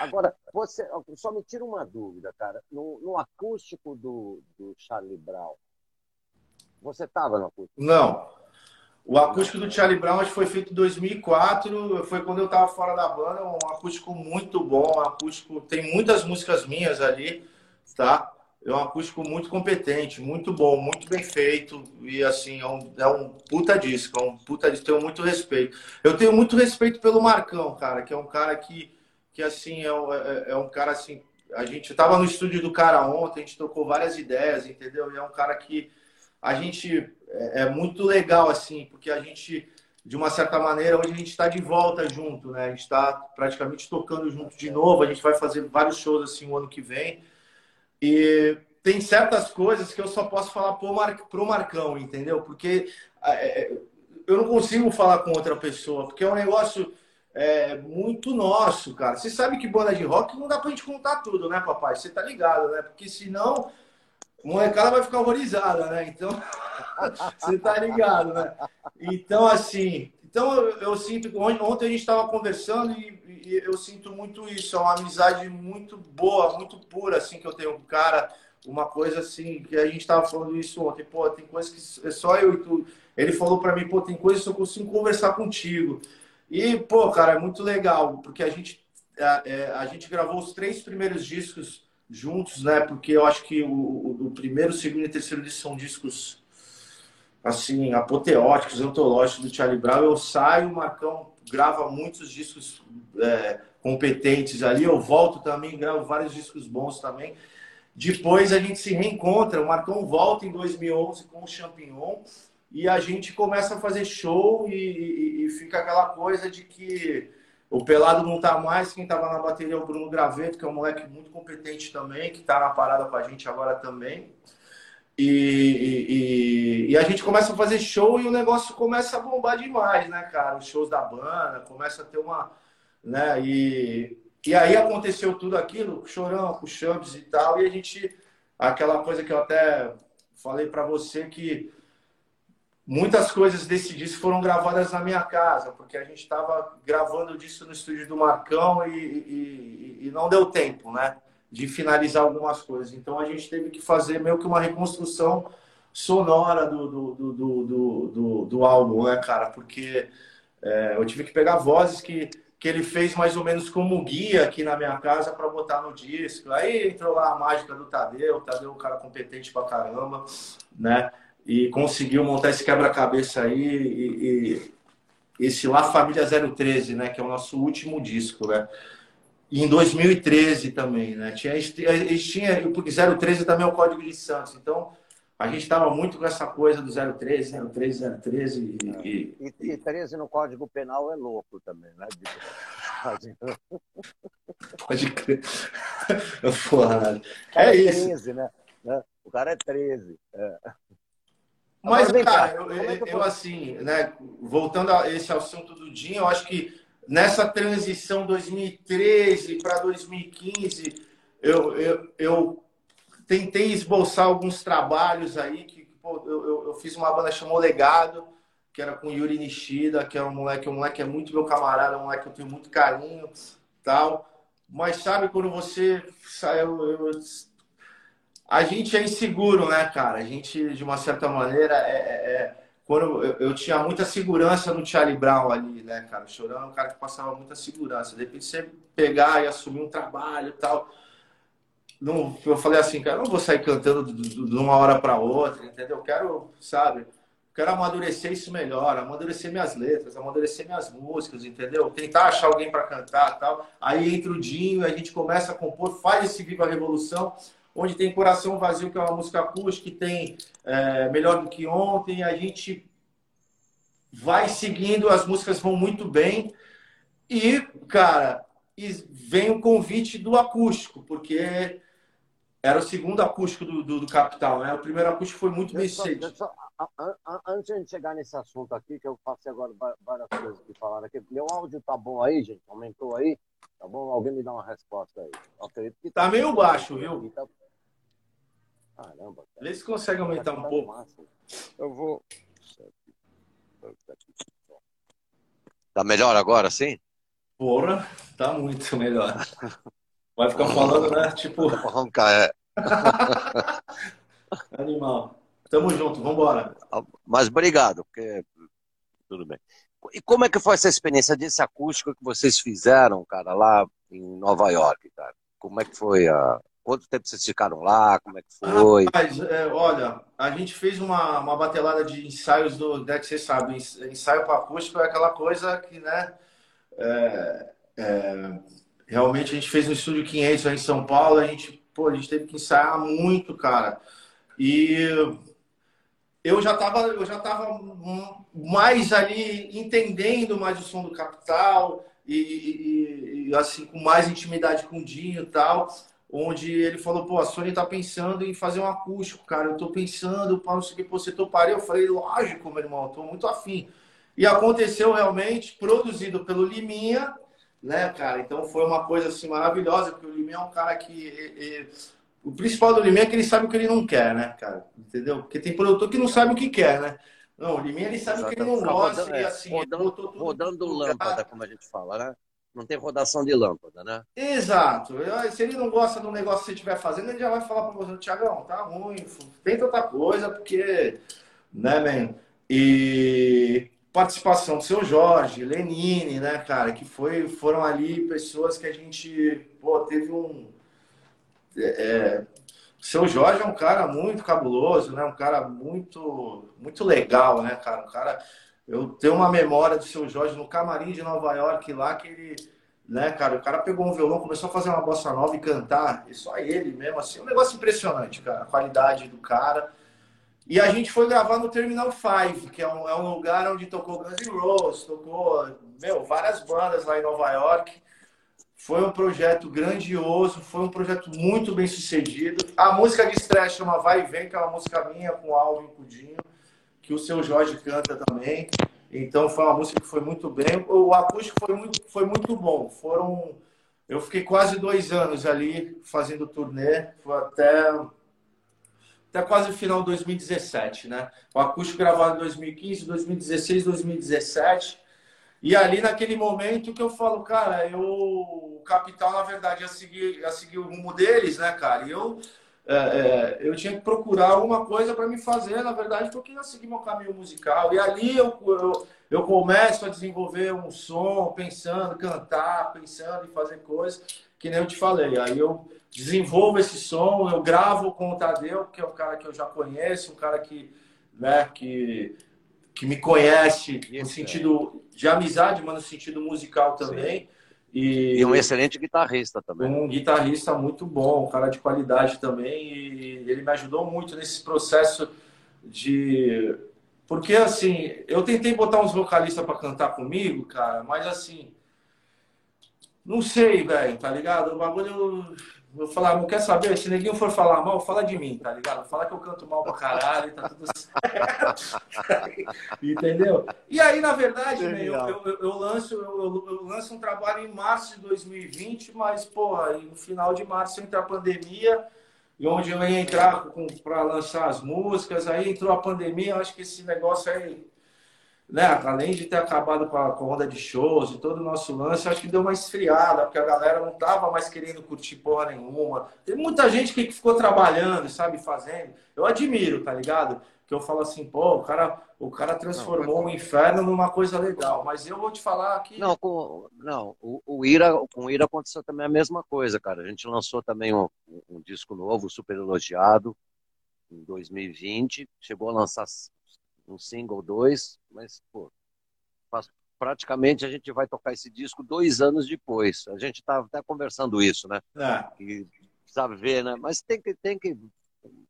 Agora, você só me tira uma dúvida, cara. No, no acústico do, do Charlie Brown, você estava no acústico? Não. O acústico do Charlie Brown foi feito em 2004, foi quando eu estava fora da banda, um acústico muito bom, um acústico tem muitas músicas minhas ali, tá? É um acústico muito competente, muito bom, muito bem feito e assim é um, é um puta disco, é um puta disco, tenho muito respeito. Eu tenho muito respeito pelo Marcão, cara, que é um cara que, que assim é, é, é um cara assim, a gente estava no estúdio do cara ontem, a gente trocou várias ideias, entendeu? E é um cara que a gente é, é muito legal, assim, porque a gente, de uma certa maneira, hoje a gente está de volta junto, né? A gente está praticamente tocando junto de novo, a gente vai fazer vários shows assim o ano que vem. E tem certas coisas que eu só posso falar pro, Mar... pro Marcão, entendeu? Porque é, é, eu não consigo falar com outra pessoa, porque é um negócio é, muito nosso, cara. Você sabe que banda de rock não dá pra gente contar tudo, né, papai? Você tá ligado, né? Porque senão molecada vai ficar horrorizada, né? Então, você tá ligado, né? Então, assim, então eu, eu sinto que ontem a gente estava conversando e, e, eu sinto muito isso, é uma amizade muito boa, muito pura, assim, que eu tenho com o cara, uma coisa assim, que a gente estava falando isso ontem, pô, tem coisas que é só eu e tu. Ele falou para mim, pô, tem coisas que eu consigo conversar contigo. E, pô, cara, é muito legal, porque a gente, a, é, a gente gravou os três primeiros discos juntos, né? Porque eu acho que o, o, primeiro, segundo e terceiro disco são discos assim, apoteóticos, antológicos do Charlie Brown. Eu saio, o Marcão grava muitos discos é, competentes ali. Eu volto também, gravo vários discos bons também. Depois a gente se reencontra. O Marcão volta em 2011 com o Champignon e a gente começa a fazer show e, e, e fica aquela coisa de que o Pelado não tá mais, quem tava na bateria é o Bruno Graveto, que é um moleque muito competente também, que tá na parada com a gente agora também. E, e, e, a gente começa a fazer show e o negócio começa a bombar demais, né, cara? Os shows da banda, começa a ter uma. Né? E, e aí aconteceu tudo aquilo, chorão, com Champs e tal, e a gente. Aquela coisa que eu até falei para você que Muitas coisas desse disco foram gravadas na minha casa, porque a gente estava gravando disso no estúdio do Marcão e, e, e, não deu tempo, né? De finalizar algumas coisas. Então a gente teve que fazer meio que uma reconstrução sonora do, do, do, do, do, do álbum, né, cara? Porque é, eu tive que pegar vozes que que ele fez mais ou menos como guia aqui na minha casa para botar no disco. Aí entrou lá a mágica do Tadeu, o Tadeu é um cara competente pra caramba, né? E conseguiu montar esse quebra-cabeça aí e, e, esse lá Família 013, né? Que é o nosso último disco, né? E em 2013 também, né? Tinha, tinha, porque 013 também é o Código de Santos, então a gente estava muito com essa coisa do 013, 013, 013. E, e, e 13 no Código Penal é louco também, né? Pode crer. Porra, é, é isso. 13, né? O cara é 13. É. Mas, Agora, cara, cá, eu, é eu, eu, assim, né, voltando a esse assunto do Dinho, eu acho que nessa transição 2013 para 2015, eu, eu, eu tentei esboçar alguns trabalhos aí que pô, eu, eu, fiz uma banda chamou Legado, que era com Yuri Nishida, que é um moleque, um moleque é muito meu camarada, um moleque que eu tenho muito carinho, tal. Mas sabe quando você saiu, a gente é inseguro, né, cara? A gente, de uma certa maneira, é, é, é quando eu, eu, tinha muita segurança no Charlie Brown ali, né, cara? Chorando, um cara que passava muita segurança. De repente você pegar e assumir um trabalho e tal não, eu falei assim, cara, não vou sair cantando de uma hora para outra, entendeu? Eu quero, sabe? Quero amadurecer isso melhor, amadurecer minhas letras, amadurecer minhas músicas, entendeu? Tentar achar alguém para cantar tal. Aí entra o Dinho, a gente começa a compor, faz esse Viva a Revolução, onde tem Coração Vazio, que é uma música acústica, que tem é, Melhor do que Ontem, a gente vai seguindo, as músicas vão muito bem. E, cara, vem o convite do acústico, porque era o segundo acústico do, do, do Capital, né? O primeiro acústico foi muito bem feito. Antes de chegar nesse assunto aqui, que eu passei agora várias coisas que falaram aqui. Meu áudio tá bom aí, gente? Aumentou aí? Tá bom? Alguém me dá uma resposta aí. tá, tá meio baixo, viu? Tá... Caramba. Cara. Vê se consegue aumentar um tá pouco. Eu vou. Tá melhor agora, sim? Porra, tá muito melhor. Vai ficar falando, né? Tipo. Roncar, é. Animal. Tamo junto, vambora. Mas obrigado, porque. Tudo bem. E como é que foi essa experiência desse acústico que vocês fizeram, cara, lá em Nova York, cara? Como é que foi a. Quanto tempo vocês ficaram lá? Como é que foi? Rapaz, é, olha, a gente fez uma, uma batelada de ensaios do. Né, que vocês sabem, ensaio para acústico é aquela coisa que, né? É, é, Realmente a gente fez no Estúdio 500 aí em São Paulo, a gente, pô, a gente teve que ensaiar muito, cara. E eu já estava eu já tava mais ali entendendo mais o som do Capital e, e, e, assim com mais intimidade com o Dinho e tal, onde ele falou, pô, a Sony tá pensando em fazer um acústico, cara, eu tô pensando, para não sei o que, você toparia? Eu falei, lógico, meu irmão, tô muito afim. E aconteceu realmente, produzido pelo Liminha, né, cara? Então foi uma coisa assim maravilhosa, porque o Liminha é um cara que. O principal do Liminha é que ele sabe o que ele não quer, né, cara? Entendeu? Porque tem produtor que não sabe o que quer, né? Não, o Liminha ele sabe o que ele não gosta rodando, e assim. Rodando, rodando lâmpada, como a gente fala, né? Não tem rodação de lâmpada, né? Exato. Se ele não gosta do negócio que você estiver fazendo, ele já vai falar para você, Tiagão, tá ruim, tenta outra coisa, porque. Né, man? E participação do seu Jorge, Lenine, né, cara, que foi, foram ali pessoas que a gente pô, teve um. É, é, seu Jorge é um cara muito cabuloso, né? Um cara muito, muito legal, né, cara? Um cara. Eu tenho uma memória do seu Jorge no camarim de Nova York lá que ele, né, cara, o cara pegou um violão, começou a fazer uma bossa nova e cantar, e só ele mesmo, assim, um negócio impressionante, cara, a qualidade do cara. E a gente foi gravar no Terminal 5, que é um, é um lugar onde tocou Guns N' Roses, tocou meu, várias bandas lá em Nova York. Foi um projeto grandioso, foi um projeto muito bem sucedido. A música de estreia chama Vai e Vem, que é uma música minha com o Alvin Cudinho, que o seu Jorge canta também. Então foi uma música que foi muito bem. O acústico foi muito, foi muito bom. Foram. Eu fiquei quase dois anos ali fazendo turnê. Até até quase o final de 2017, né? O acústico gravado em 2015, 2016, 2017. E ali naquele momento que eu falo, cara, eu o Capital, na verdade, ia seguir, ia seguir o rumo deles, né, cara? E eu, é, é, eu tinha que procurar alguma coisa para me fazer, na verdade, porque eu seguir meu caminho musical. E ali eu, eu, eu começo a desenvolver um som, pensando, cantar, pensando em fazer coisas, que nem eu te falei. Aí eu desenvolvo esse som, eu gravo com o Tadeu, que é um cara que eu já conheço, um cara que, né, que, que me conhece no sentido de amizade, mas no sentido musical também. E, e, um excelente guitarrista também. Um guitarrista muito bom, um cara de qualidade também. E ele me ajudou muito nesse processo de. Porque, assim, eu tentei botar uns vocalistas para cantar comigo, cara, mas assim. Não sei, velho, tá ligado? O bagulho Vou falar, não quer saber? Se ninguém for falar mal, fala de mim, tá ligado? Fala que eu canto mal pra caralho e tá tudo certo. Entendeu? E aí, na verdade, né, eu, eu, eu, lanço, eu, eu, lanço um trabalho em março de 2020, mas, porra, no final de março entra a pandemia, e onde eu ia entrar para lançar as músicas, aí entrou a pandemia, acho que esse negócio aí né, além de ter acabado com a, com a onda de shows e todo o nosso lance, acho que deu uma esfriada, porque a galera não tava mais querendo curtir porra nenhuma. Tem muita gente que ficou trabalhando, sabe, fazendo. Eu admiro, tá ligado? Que eu falo assim, pô, o cara, o cara transformou não, o inferno numa coisa legal. Mas eu vou te falar que. Não, com, não o, o Ira, com o Ira aconteceu também a mesma coisa, cara. A gente lançou também um, um disco novo, super elogiado, em 2020. Chegou a lançar um single, dois, mas, pô, praticamente a gente vai tocar esse disco dois anos depois. A gente tá até conversando isso, né? É. E, sabe ver, né? Mas tem que, tem que,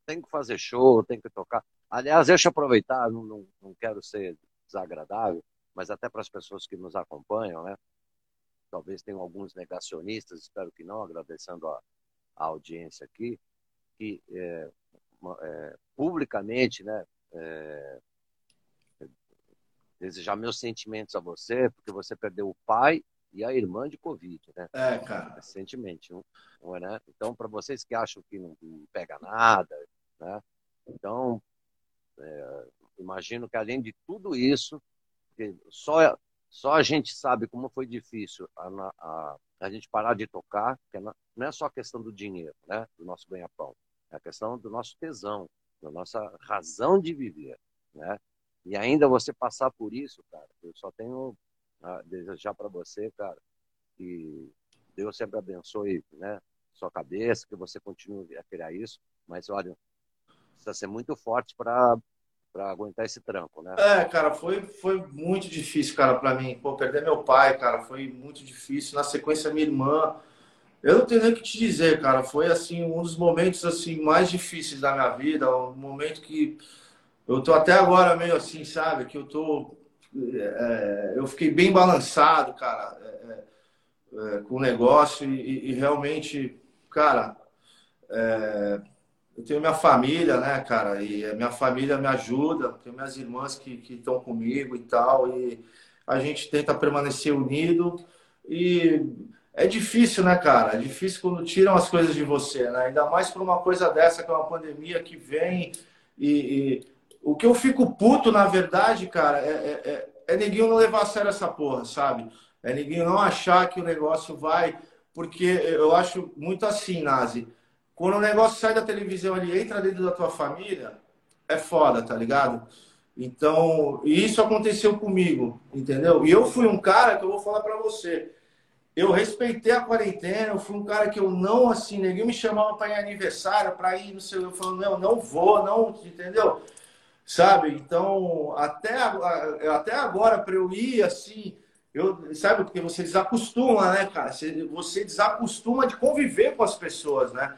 tem que fazer show, tem que tocar. Aliás, deixa eu aproveitar, não, não, não quero ser desagradável, mas até para as pessoas que nos acompanham, né? Talvez tenham alguns negacionistas, espero que não, agradecendo a, a audiência aqui, que é, é, publicamente, né? É, desejar meus sentimentos a você, porque você perdeu o pai e a irmã de Covid, né? É, cara. Recentemente, não, é, né? Então, para vocês que acham que não, não, pega nada, né? Então, é, imagino que além de tudo isso, só, só a gente sabe como foi difícil a, a, a gente parar de tocar, que não é só a questão do dinheiro, né? Do nosso ganha-pão. É a questão do nosso tesão, da nossa razão de viver, né? E ainda você passar por isso, cara, eu só tenho a desejar para você, cara, que Deus sempre abençoe, né, sua cabeça, que você continue a criar isso, mas olha, precisa ser muito forte para para aguentar esse tranco, né? É, cara, foi, foi muito difícil, cara, para mim. Pô, perder meu pai, cara, foi muito difícil. Na sequência, minha irmã. Eu não tenho nem o que te dizer, cara. Foi, assim, um dos momentos, assim, mais difíceis da minha vida. Um momento que eu tô até agora meio assim, sabe? Que eu tô. É, eu fiquei bem balançado, cara, é, é, é com o negócio e, e realmente, cara, é, eu tenho minha família, né, cara? E a minha família me ajuda, tenho minhas irmãs que estão comigo e tal, e a gente tenta permanecer unido. E é difícil, né, cara? É difícil quando tiram as coisas de você, né? Ainda mais por uma coisa dessa, que é uma pandemia que vem e, e o que eu fico puto, na verdade, cara, é, é, é, é neguinho não levar a sério essa porra, sabe? É neguinho não achar que o negócio vai. Porque eu acho muito assim, Nazi. Quando o negócio sai da televisão ali entra dentro da tua família, é foda, tá ligado? Então, isso aconteceu comigo, entendeu? E eu fui um cara que eu vou falar para você. Eu respeitei a quarentena, eu fui um cara que eu não, assim, ninguém me chamava para ir aniversário, para ir, não sei, eu falando, não, não vou, não, entendeu? Sabe? Então, até, até agora, para eu ir assim, eu, sabe? Porque você desacostuma, né, cara? Você, você desacostuma de conviver com as pessoas, né?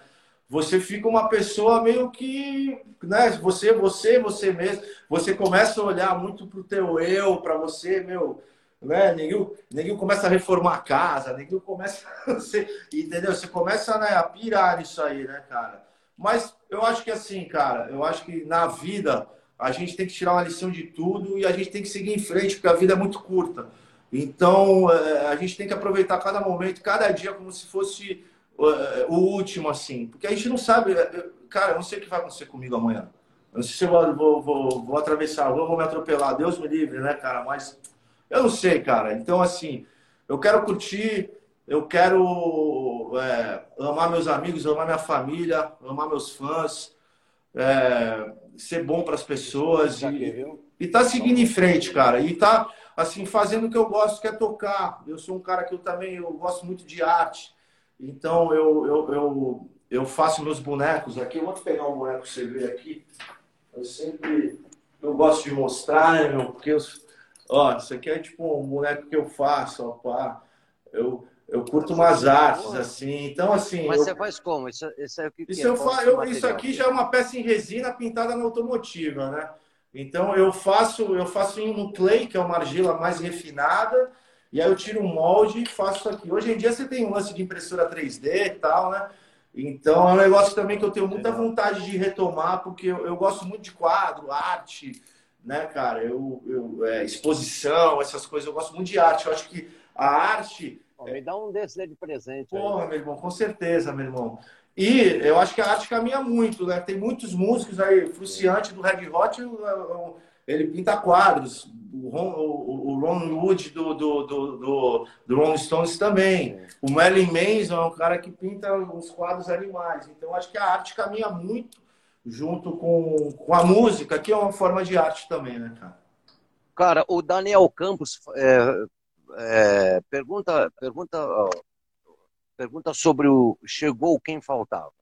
Você fica uma pessoa meio que, né? Você, você, você mesmo. Você começa a olhar muito pro teu eu, para você, meu, né? Ninguém, ninguém começa a reformar a casa, ninguém começa, você, entendeu? Você começa né, a pirar nisso aí, né, cara? Mas eu acho que assim, cara, eu acho que na vida a gente tem que tirar uma lição de tudo e a gente tem que seguir em frente, porque a vida é muito curta. Então, é, a gente tem que aproveitar cada momento, cada dia, como se fosse é, o último, assim. Porque a gente não sabe, é, cara, eu não sei o que vai acontecer comigo amanhã. Eu não sei se eu vou, vou, vou, vou atravessar a rua, vou me atropelar. Deus me livre, né, cara? Mas eu não sei, cara. Então, assim, eu quero curtir, eu quero é, amar meus amigos, amar minha família, amar meus fãs é, ser bom para as pessoas e, e tá seguindo em frente, cara. E tá assim, fazendo o que eu gosto, que é tocar. Eu sou um cara que eu também eu gosto muito de arte. Então, eu, eu, eu, eu faço meus bonecos aqui. Eu vou te pegar um boneco que você vê aqui. Eu sempre eu gosto de mostrar, meu, porque eu, ó, isso aqui é tipo um boneco que eu faço, ó, pá. Eu, eu curto umas artes, assim. Então, assim. Mas eu... você faz como? Isso, isso é o que, isso, que é? eu fa... eu, isso aqui já é uma peça em resina pintada na automotiva, né? Então eu faço, eu faço no clay, que é uma argila mais refinada, e aí eu tiro um molde e faço isso aqui. Hoje em dia você tem um lance de impressora 3D e tal, né? Então é um negócio também que eu tenho muita vontade de retomar, porque eu, eu gosto muito de quadro, arte, né, cara? Eu, eu é, exposição, essas coisas, eu gosto muito de arte. Eu acho que a arte me dá um desses aí de presente. Porra, aí. meu irmão, com certeza, meu irmão. E eu acho que a arte caminha muito, né? Tem muitos músicos aí, Fruciante do Red Hot, ele pinta quadros. O Ron, o, o Ron Wood do, do, do, do, do Rolling Stones também. O Merlin Manson é um cara que pinta uns quadros animais. Então, acho que a arte caminha muito junto com, com a música, que é uma forma de arte também, né, cara? Cara, o Daniel Campos é, é, pergunta, pergunta, pergunta sobre o chegou quem faltava.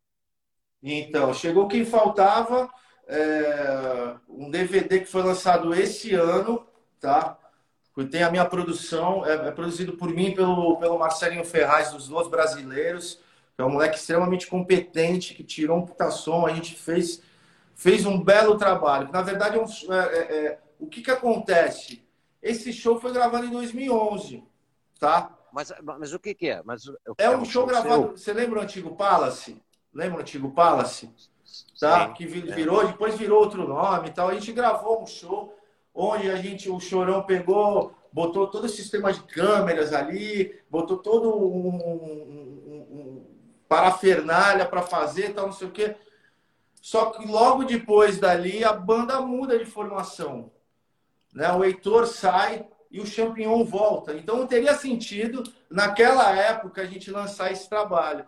Então, chegou quem faltava, é, um DVD que foi lançado esse ano, tá? Tem a minha produção, é, é, produzido por mim pelo, pelo Marcelinho Ferraz dos Los Brasileiros, que é um moleque extremamente competente, que tirou um puta som, a gente fez, fez um belo trabalho. Na verdade, é um, é, é, o que que acontece? Esse show foi gravado em 2011, tá? Mas, mas o que, que é? Mas, é um show, show gravado. Seu? Você lembra o antigo Palace? Lembra o antigo Palace? Tá? Sim, que virou, é. depois virou outro nome e tal. A gente gravou um show onde a gente, o Chorão pegou, botou todo o sistema de câmeras ali, botou todo um, um, um parafernália para fazer, tal, não sei o quê. Só que logo depois dali a banda muda de formação né? o Heitor sai e o Champignon volta. Então não teria sentido, naquela época, a gente lançar esse trabalho.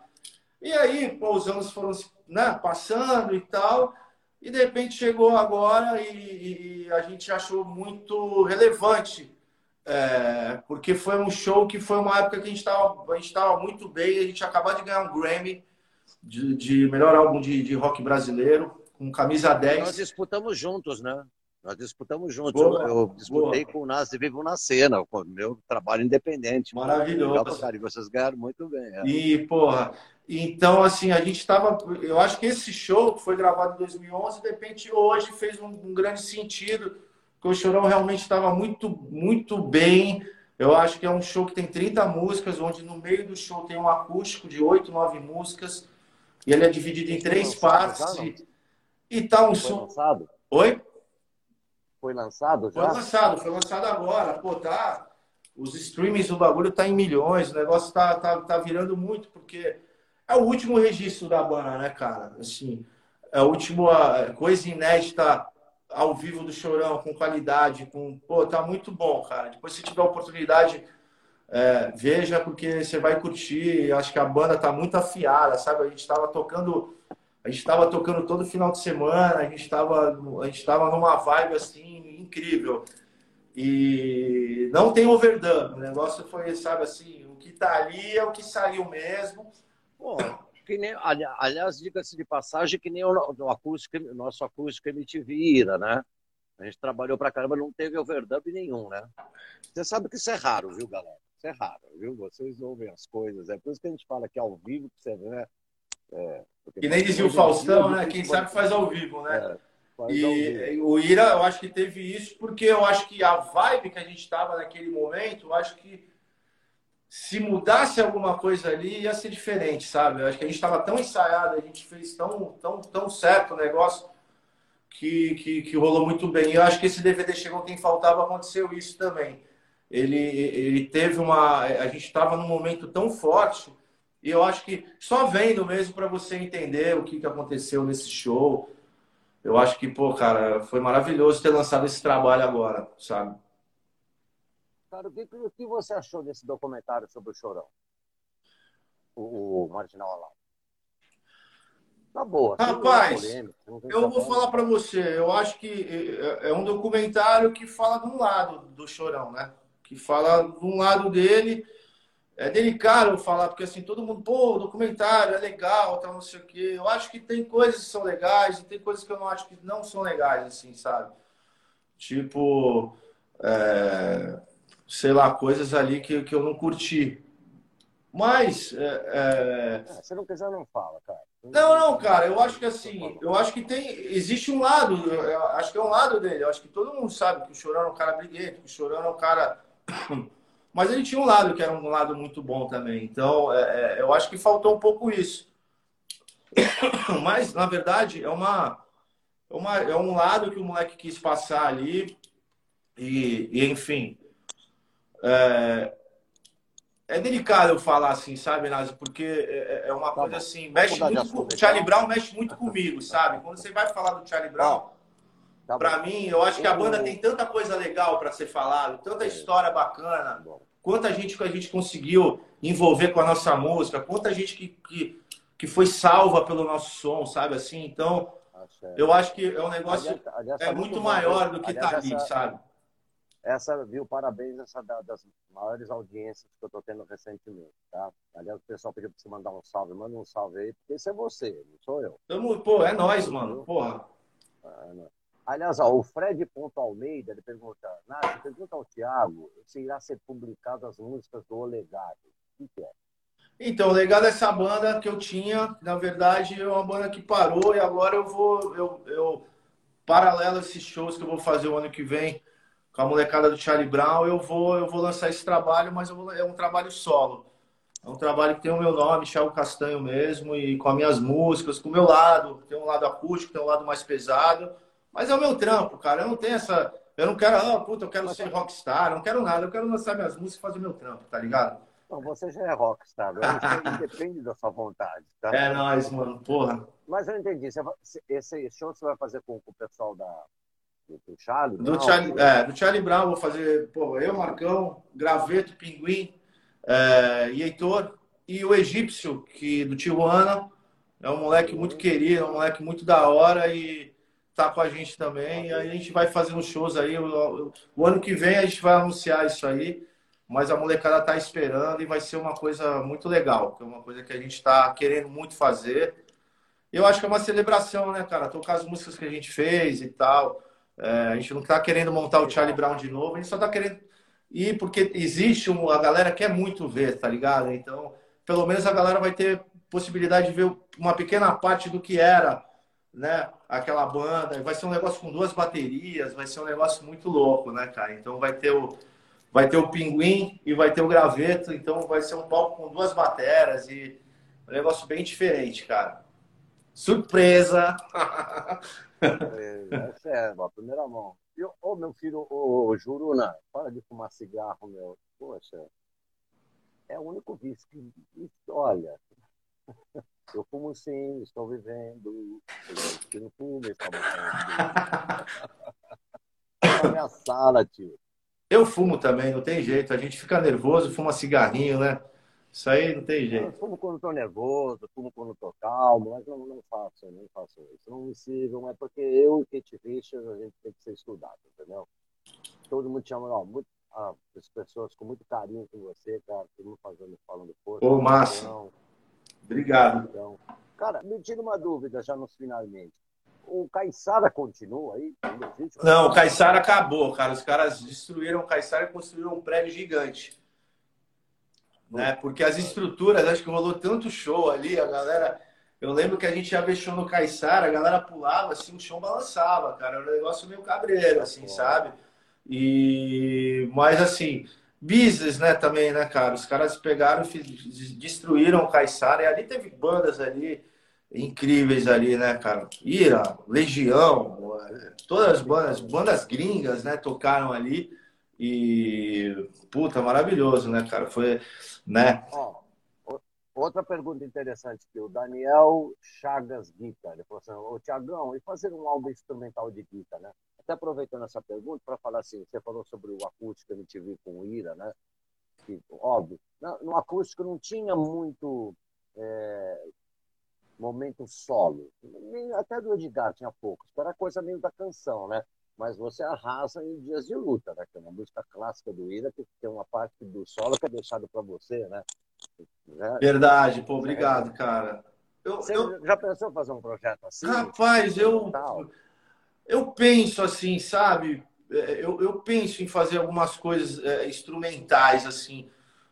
E aí, pô, os anos foram né, passando e tal, e de repente chegou agora e, e a gente achou muito relevante, é, porque foi um show que foi uma época que a gente estava muito bem, a gente acabou de ganhar um Grammy de, de melhor álbum de, de rock brasileiro, com camisa 10. Nós disputamos juntos, né? Nós disputamos juntos. Boa, eu, eu, disputei boa. com o Nas e Vivo na Cena, com o meu trabalho independente. Maravilhoso. Cara, e vocês ganharam muito bem. É. E, porra, então, assim, a gente estava. Eu acho que esse show, que foi gravado em 2011, de repente hoje fez um, um grande sentido, porque o Chorão realmente estava muito, muito bem. Eu acho que é um show que tem 30 músicas, onde no meio do show tem um acústico de 8, 9 músicas, e ele é dividido em três partes. E, e tá um som. Oi? Foi lançado já? Foi lançado, foi lançado agora. Pô, tá. Os streamings do bagulho tá em milhões, o negócio tá, tá, tá virando muito, porque é o último registro da banda, né, cara? Assim, é a última coisa inédita ao vivo do Chorão, com qualidade, com. Pô, tá muito bom, cara. Depois, se tiver oportunidade, é, veja, porque você vai curtir. Acho que a banda tá muito afiada, sabe? A gente tava tocando a gente estava tocando todo final de semana, a gente estava a gente numa vibe assim incrível. E não tem overdub, o negócio foi, sabe assim, o que tá ali é o que saiu mesmo. Pô, que nem, aliás, diga-se de passagem, que nem o, o acústico, nosso acústico MTV ira, né? A gente trabalhou pra caramba, não teve overdub nenhum, né? Você sabe que isso é raro, viu, galera? Isso é raro, viu? Vocês ouvem as coisas. É por isso que a gente fala que ao vivo, você vê, né? É, que nem dizia o Faustão, né? Quem sabe faz ao vivo, né? É, e o Ira, eu acho que teve isso porque eu acho que a vibe que a gente estava naquele momento, eu acho que se mudasse alguma coisa ali ia ser diferente, sabe? Eu acho que a gente estava tão ensaiado, a gente fez tão, tão, tão certo o negócio que, que, que rolou muito bem. E eu acho que esse DVD chegou quem faltava, aconteceu isso também. Ele, ele teve uma. A gente estava num momento tão forte e eu acho que só vendo mesmo para você entender o que, que aconteceu nesse show. Eu acho que, pô, cara, foi maravilhoso ter lançado esse trabalho agora, sabe? Cara, o que, o que você achou desse documentário sobre o Chorão? O, o Marginal Alau. Tá boa. Rapaz, eu vou falar para você. Eu acho que é, é um documentário que fala de um lado do Chorão, né? Que fala de um lado dele. É delicado falar, porque assim, todo mundo, pô, documentário é legal, tal, não sei o quê. Eu acho que tem coisas que são legais e tem coisas que eu não acho que não são legais, assim, sabe? Tipo, é, sei lá, coisas ali que, que eu não curti. Mas. É, é... é se não quiser, não fala, cara. Não, não, cara, eu acho que assim, eu acho que tem. Existe um lado, acho que é um lado dele. Eu acho que todo mundo sabe que o Chorão é um cara briguento, que o Chorão é um cara. Mas ele tinha um lado que era um lado muito bom também. Então, é, é, eu acho que faltou um pouco isso. Mas, na verdade, é uma, é uma, é um lado que o moleque quis passar ali. E, e enfim. É, é delicado eu falar assim, sabe, Nazi? Porque é, é, é uma tá coisa assim, mexe muito com, o Charlie Brown mexe muito comigo, sabe? Quando você vai falar do Charlie Brown, tá para mim, eu acho que a banda tem tanta coisa legal para ser falado, tanta história bacana, quanta gente que a gente conseguiu envolver com a nossa música, quanta gente que, que, que foi salva pelo nosso som, sabe assim? Então, eu acho que é um negócio é muito maior do que tá ali, sabe? Essa, viu, parabéns, essa das maiores audiências que eu estou tendo recentemente, tá? Aliás, o pessoal pediu para você mandar um salve, manda um salve aí, porque esse é você, não sou eu. Tamo, pô, é nós, mano, porra. É, Aliás, ó, o Fred Ponto Almeida, ele pergunta, Nath, pergunta ao Thiago se irá ser publicado as músicas do O Legado. O que é? Então, o Legado é essa banda que eu tinha, na verdade, é uma banda que parou e agora eu vou, eu, eu paralelo a esses shows que eu vou fazer o ano que vem, com a molecada do Charlie Brown, eu vou, eu vou lançar esse trabalho, mas vou, é um trabalho solo. É um trabalho que tem o meu nome, Thiago Castanho mesmo, e com as minhas músicas, com o meu lado. Tem um lado acústico, tem um lado mais pesado. Mas é o meu trampo, cara. Eu não tenho essa. Eu não quero, ah, puta, eu quero ser rockstar, não quero nada. Eu quero lançar minhas músicas e fazer meu trampo, tá ligado? Não, você já é rockstar, depende da sua vontade. Tá? É nóis, mano, porra. Mas eu entendi. Esse show você vai fazer com, com o pessoal da, do Charlie do Charlie, é, do Charlie Brown, vou fazer, pô, eu, Marcão, Graveto, Pinguim é, e Heitor. E o egípcio, que do Tijuana, é um moleque muito querido, é um moleque muito da hora e tá com a gente também. A gente vai fazendo shows aí. O, ano que vem a gente vai anunciar isso aí. Mas a molecada tá esperando e vai ser uma coisa muito legal, que é uma coisa que a gente tá querendo muito fazer. Eu acho que é uma celebração, né, cara? Tocar as músicas que a gente fez e tal. É, a gente não está querendo montar o Charlie Brown de novo, a gente só está querendo ir porque existe um, a galera quer muito ver, tá ligado? Então, pelo menos a galera vai ter possibilidade de ver uma pequena parte do que era, né? Aquela banda. Vai ser um negócio com duas baterias, vai ser um negócio muito louco, né, cara? Então vai ter o vai ter o Pinguim e vai ter o Graveto, então vai ser um palco com duas bateras e um negócio bem diferente, cara. Surpresa! É, essa é a primeira mão. Ô, oh, meu filho, ô, oh, Juruna, para de fumar cigarro, meu. Poxa, é o único vício que. Olha, eu fumo sim, estou vivendo. Eu não fumo, está morrendo. minha sala, tio. Eu fumo também, não tem jeito. A gente fica nervoso, fuma cigarrinho, né? Isso aí não tem jeito. Eu fumo quando estou nervoso, fumo quando estou calmo, mas não, não faço, não faço isso. Não me sigam, é porque eu e Kate Richards, a gente tem que ser estudado, entendeu? Todo mundo chama, ó, muito, ah, as pessoas com muito carinho com você, cara, todo mundo fazendo, falando força. Ô, massa. Então, Obrigado. Então, cara, me tira uma dúvida já nos finalmente. O Caissara continua aí? Não, o Caissara acabou, cara. Os caras destruíram o Caissara e construíram um prédio gigante né? Porque as estruturas, acho que rolou tanto show ali, a galera. Eu lembro que a gente já show no Caiçara, a galera pulava, assim, o chão balançava, cara. Era um negócio meio cabreiro, assim, sabe? E. Mas assim, business, né, também, né, cara? Os caras pegaram destruíram o Caiçara e ali teve bandas ali incríveis ali, né, cara? Ira, Legião, todas as bandas, bandas gringas, né, tocaram ali. E, puta, maravilhoso, né, cara? Foi, né? Ó, outra pergunta interessante que o Daniel Chagas Guita, ele falou assim, ô Tiagão, e fazer um álbum instrumental de guitarra, né? Até aproveitando essa pergunta para falar assim, você falou sobre o acústico MTV com o Ira, né? Que, óbvio, no acústico não tinha muito é, momento solo. Até do Edgar tinha poucos, era coisa meio da canção, né? Mas você arrasa em dias de luta, né? Que é uma música clássica do Ira, que tem uma parte do solo que é deixado para você, né? né? Verdade, pô, obrigado, cara. Eu, você eu... já pensou em fazer um projeto assim? Rapaz, eu, eu penso assim, sabe? É, eu, eu penso em fazer algumas coisas é, instrumentais, assim,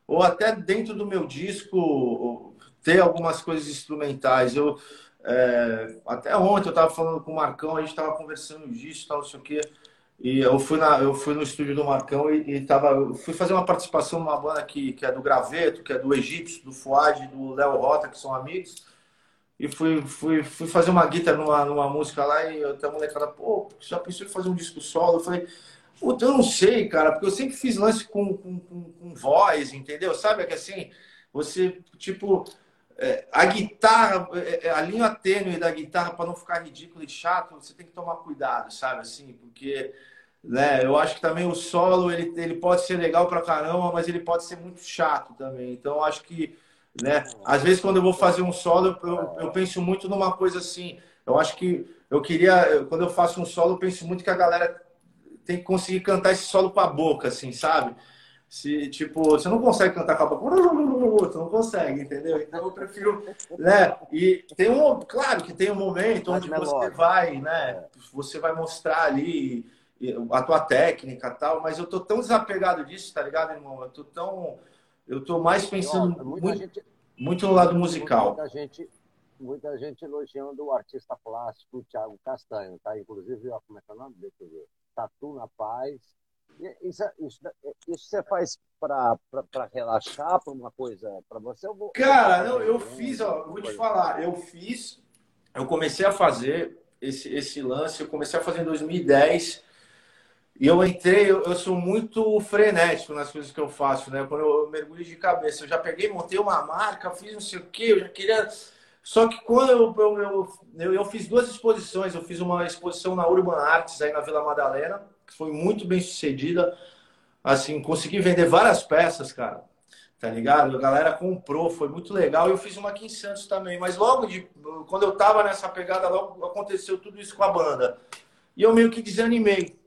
ou até dentro do meu disco ter algumas coisas instrumentais. Eu é, até ontem eu estava falando com o Marcão, a gente estava conversando disso, tal, não sei o quê. E eu fui, na, eu fui no estúdio do Marcão e, e tava, fui fazer uma participação numa banda que, que é do Graveto, que é do Egípcio, do Fuad, do Léo Rota, que são amigos. E fui, fui, fui fazer uma guitarra numa, numa música lá e até a molecada, pô, já pensou em fazer um disco solo? Eu falei, puta, eu não sei, cara, porque eu sempre fiz lance com, com, com, com voz, entendeu? Sabe é que assim, você, tipo, é, a guitarra, é, é, a linha tênue da guitarra, para não ficar ridículo e chato, você tem que tomar cuidado, sabe? Assim, porque né, eu acho que também o solo ele, ele pode ser legal para caramba, mas ele pode ser muito chato também. Então, eu acho que, né, às vezes, quando eu vou fazer um solo, eu, eu penso muito numa coisa assim. Eu acho que eu queria, quando eu faço um solo, eu penso muito que a galera tem que conseguir cantar esse solo com a boca, assim, sabe? Se, tipo, você não consegue cantar com a boca, você não consegue, entendeu? Então eu prefiro, né? E tem um, claro que tem um momento onde você vai, né? Você vai mostrar ali a tua técnica tal, mas eu tô tão desapegado disso, tá ligado, irmão? Eu tô tão, eu tô mais pensando muito, gente, muito no lado musical. Muita gente, muita gente elogiando o artista plástico Thiago Castanho, tá? Inclusive, ó, como é que é o nome? Deixa eu ver. Tatu na Paz isso, isso, isso você faz para relaxar, para uma coisa para você? Eu vou, Cara, não, eu fiz, ó, vou te falar, eu fiz, eu comecei a fazer esse, esse lance, eu comecei a fazer em 2010 e eu entrei, eu, eu sou muito frenético nas coisas que eu faço, né? Quando eu mergulho de cabeça, eu já peguei, montei uma marca, fiz não sei o quê, eu já queria. Só que quando eu, eu, eu, eu fiz duas exposições, eu fiz uma exposição na Urban Arts, aí na Vila Madalena, que foi muito bem sucedida. Assim, consegui vender várias peças, cara. Tá ligado? A galera comprou, foi muito legal. Eu fiz uma aqui em Santos também. Mas logo de. Quando eu tava nessa pegada, logo aconteceu tudo isso com a banda. E eu meio que desanimei.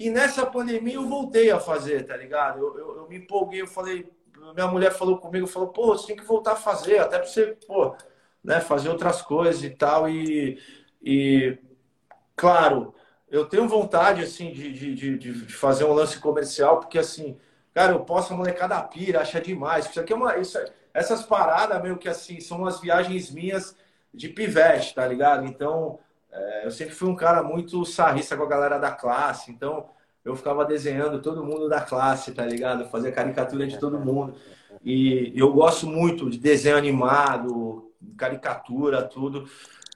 E nessa pandemia eu voltei a fazer, tá ligado? Eu, eu, eu me empolguei, eu falei. Minha mulher falou comigo, falou, pô, você tem que voltar a fazer, até pra você, pô, né, fazer outras coisas e tal. E, e claro, eu tenho vontade, assim, de, de, de, fazer um lance comercial, porque, assim, cara, eu posso a molecada pira, acha demais. Isso aqui é uma. Isso, essas paradas, meio que assim, são umas viagens minhas de pivete, tá ligado? Então, é, eu sempre fui um cara muito sarrista com a galera da classe, então eu ficava desenhando todo mundo da classe, tá ligado? Fazia caricatura de todo mundo. E eu gosto muito de desenho animado, caricatura, tudo.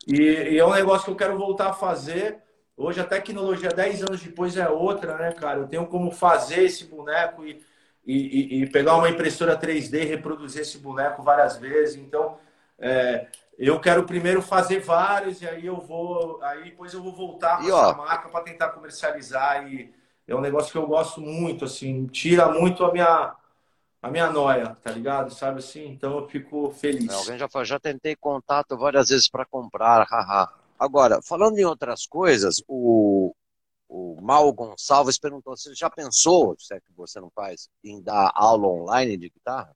E, e é um negócio que eu quero voltar a fazer Hoje a tecnologia, 10 anos depois, é outra, né, cara? Eu tenho como fazer esse boneco e, e, e pegar uma impressora 3D e reproduzir esse boneco várias vezes. Então, é, eu quero primeiro fazer vários e aí eu vou. Aí depois eu vou voltar para essa marca para tentar comercializar. E é um negócio que eu gosto muito, assim, tira muito a minha. A minha noia, tá ligado? Sabe assim? Então eu fico feliz. alguém já falou, já tentei contato várias vezes para comprar, haha. Agora, falando em outras coisas, o, o Mal Gonçalves perguntou se já pensou, se é que você não faz, em dar aula online de guitarra?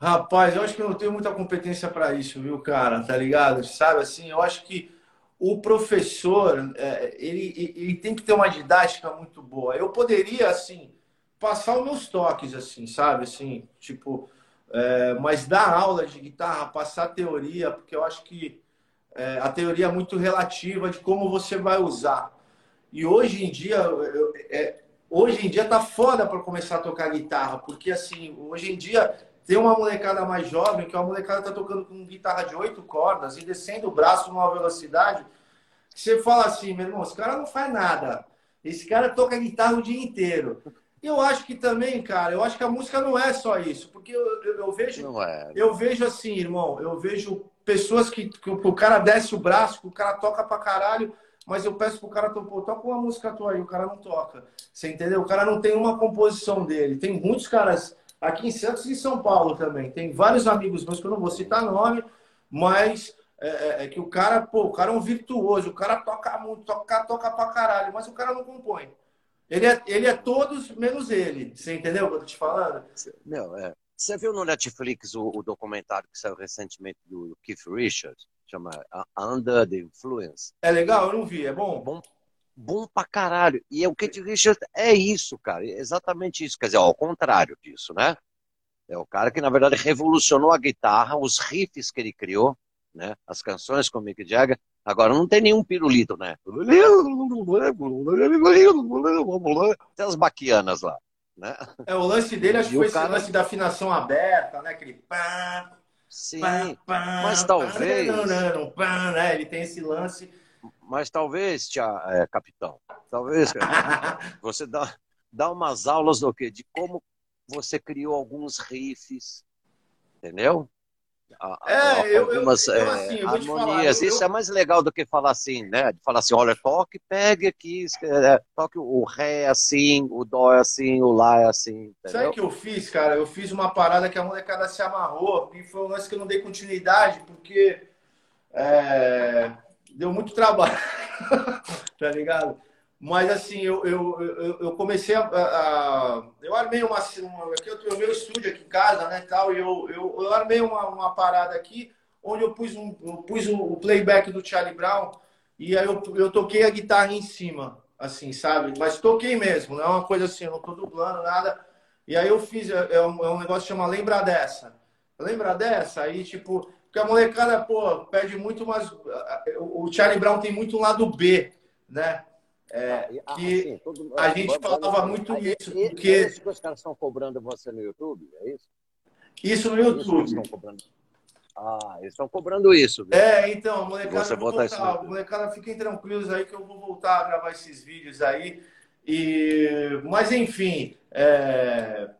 Rapaz, eu acho que eu não tenho muita competência para isso, viu, cara? Tá ligado? Sabe assim, eu acho que o professor, é, ele, ele tem que ter uma didática muito boa. Eu poderia, assim, passar os meus toques, assim, sabe? Assim, tipo, é, mas dar aula de guitarra, passar teoria, porque eu acho que é, a teoria é muito relativa de como você vai usar. E hoje em dia, eu, é, hoje em dia tá foda para começar a tocar guitarra, porque assim, hoje em dia tem uma molecada mais jovem que é uma molecada tá tocando com guitarra de oito cordas e descendo o braço numa velocidade que você fala assim, meu irmão, esse cara não faz nada. Esse cara toca guitarra o dia inteiro. Eu acho que também, cara, eu acho que a música não é só isso, porque eu, eu, eu vejo, é. eu vejo assim, irmão, eu vejo pessoas que, que, o cara desce o braço, que o cara toca pra caralho, mas eu peço pro cara, pô, toca uma música tua aí, o cara não toca. Você entendeu? O cara não tem uma composição dele. Tem muitos caras aqui em Santos e em São Paulo também. Tem vários amigos meus que eu não vou citar nome, mas é, é, é, que o cara, pô, o cara é um virtuoso, o cara toca muito, toca, toca pra caralho, mas o cara não compõe. Ele é, ele é todos menos ele. Você entendeu o que eu tô te falando? Não, é. Você viu no Netflix o, o documentário que saiu recentemente do Keith Richards? Chama Under the Influence. É legal? Eu não vi. É bom? Bom, bom pra caralho. E o Keith Richards é isso, cara. É exatamente isso. Quer dizer, ao contrário disso, né? É o cara que, na verdade, revolucionou a guitarra, os riffs que ele criou, né? As canções com o Mick Jagger. Agora, não tem nenhum pirulito, né? Tem as baquianas lá. Né? É, o lance dele, acho que foi cara... esse lance da afinação aberta, né? Aquele pá, Sim, pá, pá, mas talvez... Pá, né? Ele tem esse lance... Mas talvez, tia, é, capitão, talvez você dá, dá umas aulas do quê? De como você criou alguns riffs, entendeu? É, algumas eu, eu, eu, assim, harmonias. Falar, Isso é mais legal do que falar assim, né? De falar assim, olha, toque, pegue aqui, é, toque o ré é assim, o dó é assim, o lá é assim. Entendeu? Sabe o que eu fiz, cara? Eu fiz uma parada que a molecada se amarrou e foi um lance que eu não dei continuidade porque é, deu muito trabalho, tá ligado? Mas assim, eu, eu, eu, eu comecei a, a, Eu armei uma. uma aqui eu tenho o meu estúdio aqui em casa, né? Tal, e eu, eu, eu armei uma, uma parada aqui onde eu pus, um, eu pus o playback do Charlie Brown e aí eu, eu toquei a guitarra em cima, assim, sabe? Mas toquei mesmo, não é uma coisa assim, eu não tô dublando nada. E aí eu fiz, é, é um, é um negócio que chama Lembra Dessa. Lembra dessa? Aí, tipo, porque a molecada, pô, pede muito, mas o Charlie Brown tem muito um lado B, né? É, ah, que assim, tudo, a gente falava muito aí, isso. Porque... É isso que os caras estão cobrando você no YouTube, é isso? Isso no YouTube. Isso ah, eles estão cobrando isso. Viu? É, então, molecada, você voltar, isso molecada, fiquem tranquilos aí que eu vou voltar a gravar esses vídeos aí. E... Mas, enfim, é...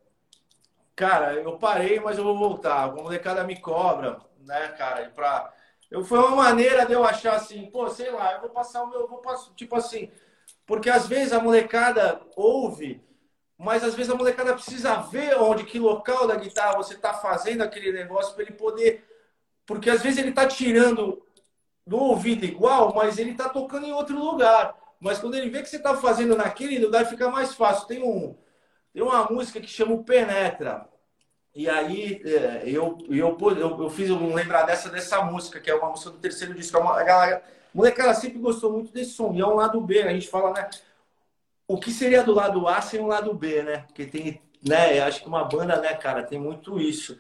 cara, eu parei, mas eu vou voltar. A molecada me cobra, né, cara, pra... Eu, foi uma maneira de eu achar assim, pô, sei lá, eu vou passar o meu, vou passar, tipo assim, porque às vezes a molecada ouve, mas às vezes a molecada precisa ver onde, que local da guitarra você está fazendo aquele negócio para ele poder. Porque às vezes ele está tirando do ouvido igual, mas ele está tocando em outro lugar. Mas quando ele vê que você está fazendo naquele lugar, fica mais fácil. Tem, um, tem uma música que chama o Penetra. E aí é, eu, eu, eu, eu fiz um lembrar dessa, dessa música, que é uma música do terceiro disco. É uma, a galera, Molecada sempre gostou muito desse som. E é um lado B. A gente fala, né? O que seria do lado A sem o lado B, né? Porque tem, né? Acho que uma banda, né, cara, tem muito isso.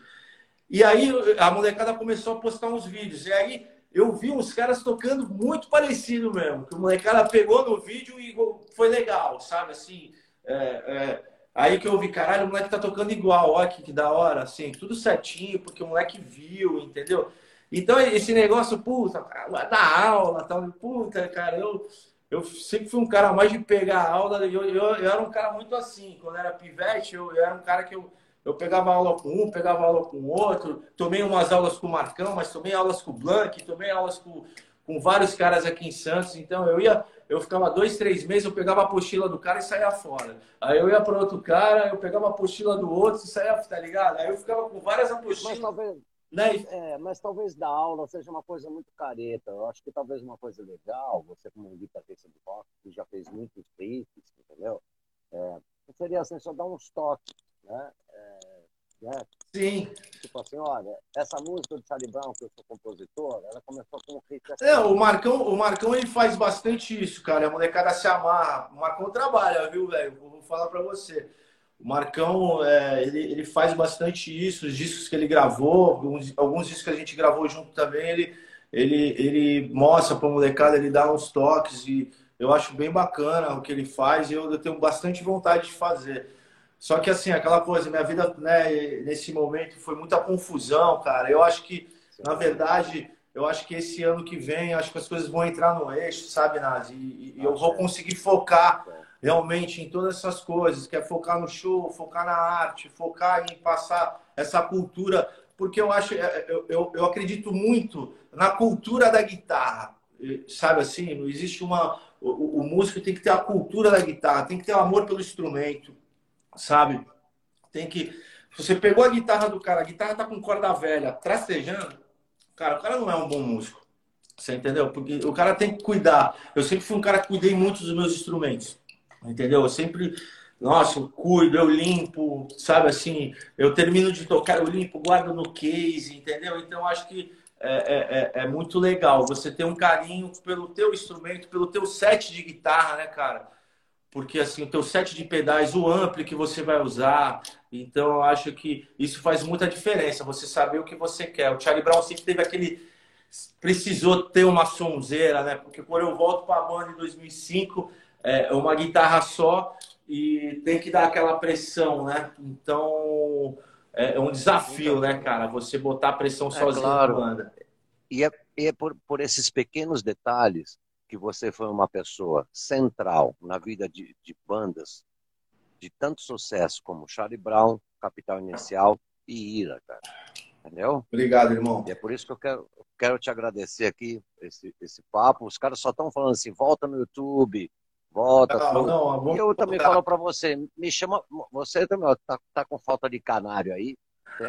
E aí a molecada começou a postar uns vídeos. E aí eu vi uns caras tocando muito parecido mesmo. Que o molecada pegou no vídeo e foi legal, sabe? Assim, é, é... aí que eu vi, caralho, o moleque tá tocando igual, olha que, que da hora, assim, tudo certinho, porque o moleque viu, entendeu? Então, esse negócio, puta, da aula, tal, puta, cara, eu, eu sempre fui um cara mais de pegar aula, eu, eu, eu era um cara muito assim, quando era pivete, eu, eu, era um cara que eu, eu pegava aula com um, pegava aula com outro, tomei umas aulas com o Marcão, mas tomei aulas com o Blank, tomei aulas com, com vários caras aqui em Santos, então eu ia, eu ficava dois, três meses, eu pegava a apostila do cara e saía fora. Aí eu ia para outro cara, eu pegava a apostila do outro e saía, tá ligado? Aí eu ficava com várias apostilas. Mas talvez, né? É, mas talvez dar aula seja uma coisa muito careta. Eu acho que talvez uma coisa legal, você como guitarrista de rock, que já fez muitos riffs, entendeu? É, seria assim, só dar uns toques, né? É, né? Sim. Tipo assim, olha, essa música do Charlie Brown, que eu sou compositor, ela começou com riff assim. É, o Marcão, o Marcão ele faz bastante isso, cara. A molecada se amarra. O Marcão trabalha, viu, velho? Vou falar pra você. O Marcão, é, ele, ele faz bastante isso, os discos que ele gravou, alguns, alguns discos que a gente gravou junto também, ele, ele, ele mostra para a molecada, ele dá uns toques e eu acho bem bacana o que ele faz e eu, eu tenho bastante vontade de fazer. Só que assim, aquela coisa, minha vida né, nesse momento foi muita confusão, cara. Eu acho que, na verdade, eu acho que esse ano que vem, acho que as coisas vão entrar no eixo, sabe, Nazi? E, e eu vou conseguir focar realmente em todas essas coisas, que é focar no show, focar na arte, focar em passar essa cultura, porque eu acho, é, eu, eu, eu acredito muito na cultura da guitarra, sabe assim? Não existe uma. O, o, músico tem que ter a cultura da guitarra, tem que ter o amor pelo instrumento, sabe? Tem que. Você pegou a guitarra do cara, a guitarra tá com corda velha, trastejando, cara, o cara não é um bom músico. Você entendeu? Porque o cara tem que cuidar. Eu sempre fui um cara que cuidei muito dos meus instrumentos. Entendeu? Eu sempre, nossa, eu cuido, eu limpo, sabe assim, eu termino de tocar, eu limpo, guardo no case, entendeu? Então acho que é, é, é, é muito legal você ter um carinho pelo teu instrumento, pelo teu set de guitarra, né, cara? Porque assim, o teu set de pedais, o ampli que você vai usar, então eu acho que isso faz muita diferença, você saber o que você quer. O Charlie Brown sempre teve aquele precisou ter uma sonzeira, né? Porque quando eu volto para a banda em 2005, é uma guitarra só e tem que dar aquela pressão, né? Então é, é um desafio, né, cara? Você botar pressão é, sozinho claro. na banda. E é, é por, por esses pequenos detalhes que você foi uma pessoa central na vida de, de bandas de tanto sucesso como Charlie Brown, Capital Inicial e Ira, cara. Entendeu? Obrigado, irmão. E é por isso que eu quero, quero te agradecer aqui esse, esse papo. Os caras só estão falando assim, volta no YouTube, volta. Não, não, eu também falo para você, me chama, você também ó, tá, tá com falta de canário aí.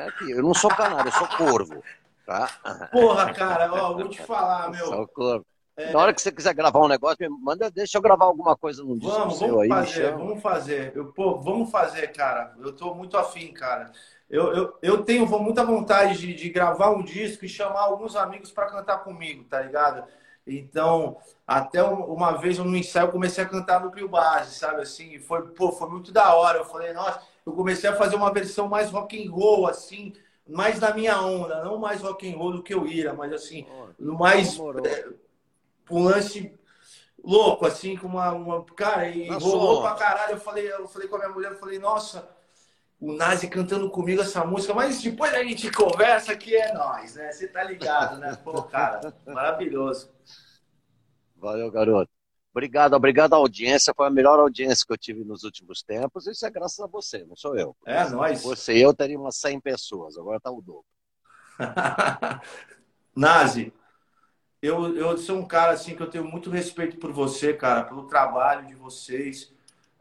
Aqui. Eu não sou canário, eu sou corvo. Tá? Porra, cara, ó, vou te falar, meu. Sou corvo. É... Na hora que você quiser gravar um negócio, manda, deixa eu gravar alguma coisa no disco vamos, seu vamos aí. Fazer, vamos fazer, eu, pô, vamos fazer, cara. Eu tô muito afim, cara. Eu, eu, eu tenho muita vontade de, de gravar um disco e chamar alguns amigos para cantar comigo, tá ligado? Então, até uma vez no ensaio eu comecei a cantar no Pio Base, sabe assim? Foi, pô, foi muito da hora. Eu falei, nossa, eu comecei a fazer uma versão mais rock and roll, assim, mais na minha onda, não mais rock and roll do que eu ira, mas assim, mais é, um lance louco, assim, com uma, uma cara, e rolou pra caralho. Eu falei, eu falei com a minha mulher, eu falei, nossa, o Nazi cantando comigo essa música, mas depois a gente conversa que é nós, né? Você tá ligado, né? Pô, cara, maravilhoso. Valeu, garoto. Obrigado, obrigado à audiência. Foi a melhor audiência que eu tive nos últimos tempos. Isso é graças a você, não sou eu. É, nós. Você e eu teria umas 100 pessoas, agora tá o dobro. Nazi, eu, eu sou um cara assim que eu tenho muito respeito por você, cara, pelo trabalho de vocês.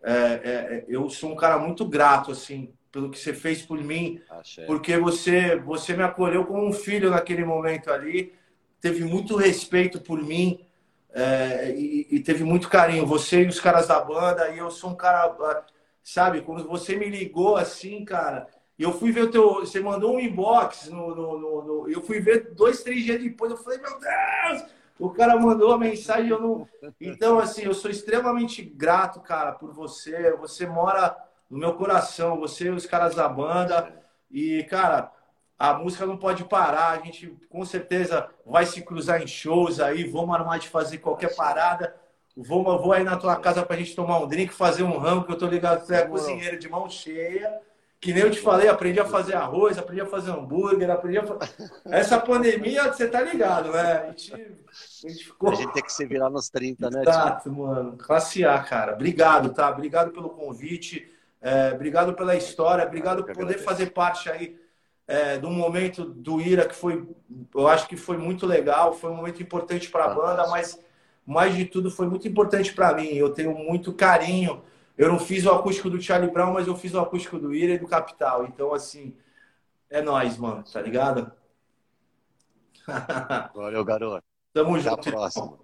É, é, eu sou um cara muito grato, assim, pelo que você fez por mim, Achei. porque você, você me acolheu como um filho naquele momento ali, teve muito respeito por mim é, e, e, teve muito carinho. Você e os caras da banda, e eu sou um cara, sabe, quando você me ligou assim, cara, e eu fui ver o teu, você mandou um inbox, no, no, no, no eu fui ver dois, três dias depois, eu falei, meu Deus! O cara mandou a mensagem, eu não. Então, assim, eu sou extremamente grato, cara, por você. Você mora no meu coração, você e os caras da banda. E, cara, a música não pode parar. A gente com certeza vai se cruzar em shows aí. Vamos armar de fazer qualquer parada. Vou, vou aí na tua casa pra gente tomar um drink, fazer um ramo, que eu tô ligado você é cozinheiro de mão cheia. Que nem eu te falei, aprendi a fazer arroz, aprendi a fazer hambúrguer, aprendi a fazer... Essa pandemia, você tá ligado, né? A gente, a gente ficou... A gente tem que se virar nos 30, né? Exato, mano. Classe A, cara. Obrigado, tá? Obrigado pelo convite. É, obrigado pela história, obrigado por poder fazer parte aí é, do momento do Ira, que foi, eu acho que foi muito legal, foi um momento importante para a banda, mas mais de tudo foi muito importante para mim. Eu tenho muito carinho. Eu não fiz o acústico do Charlie Brown, mas eu fiz o acústico do Ira e do Capital. Então, assim, é nós, mano, tá ligado? Valeu, garoto. Tamo Até junto. Até a próxima.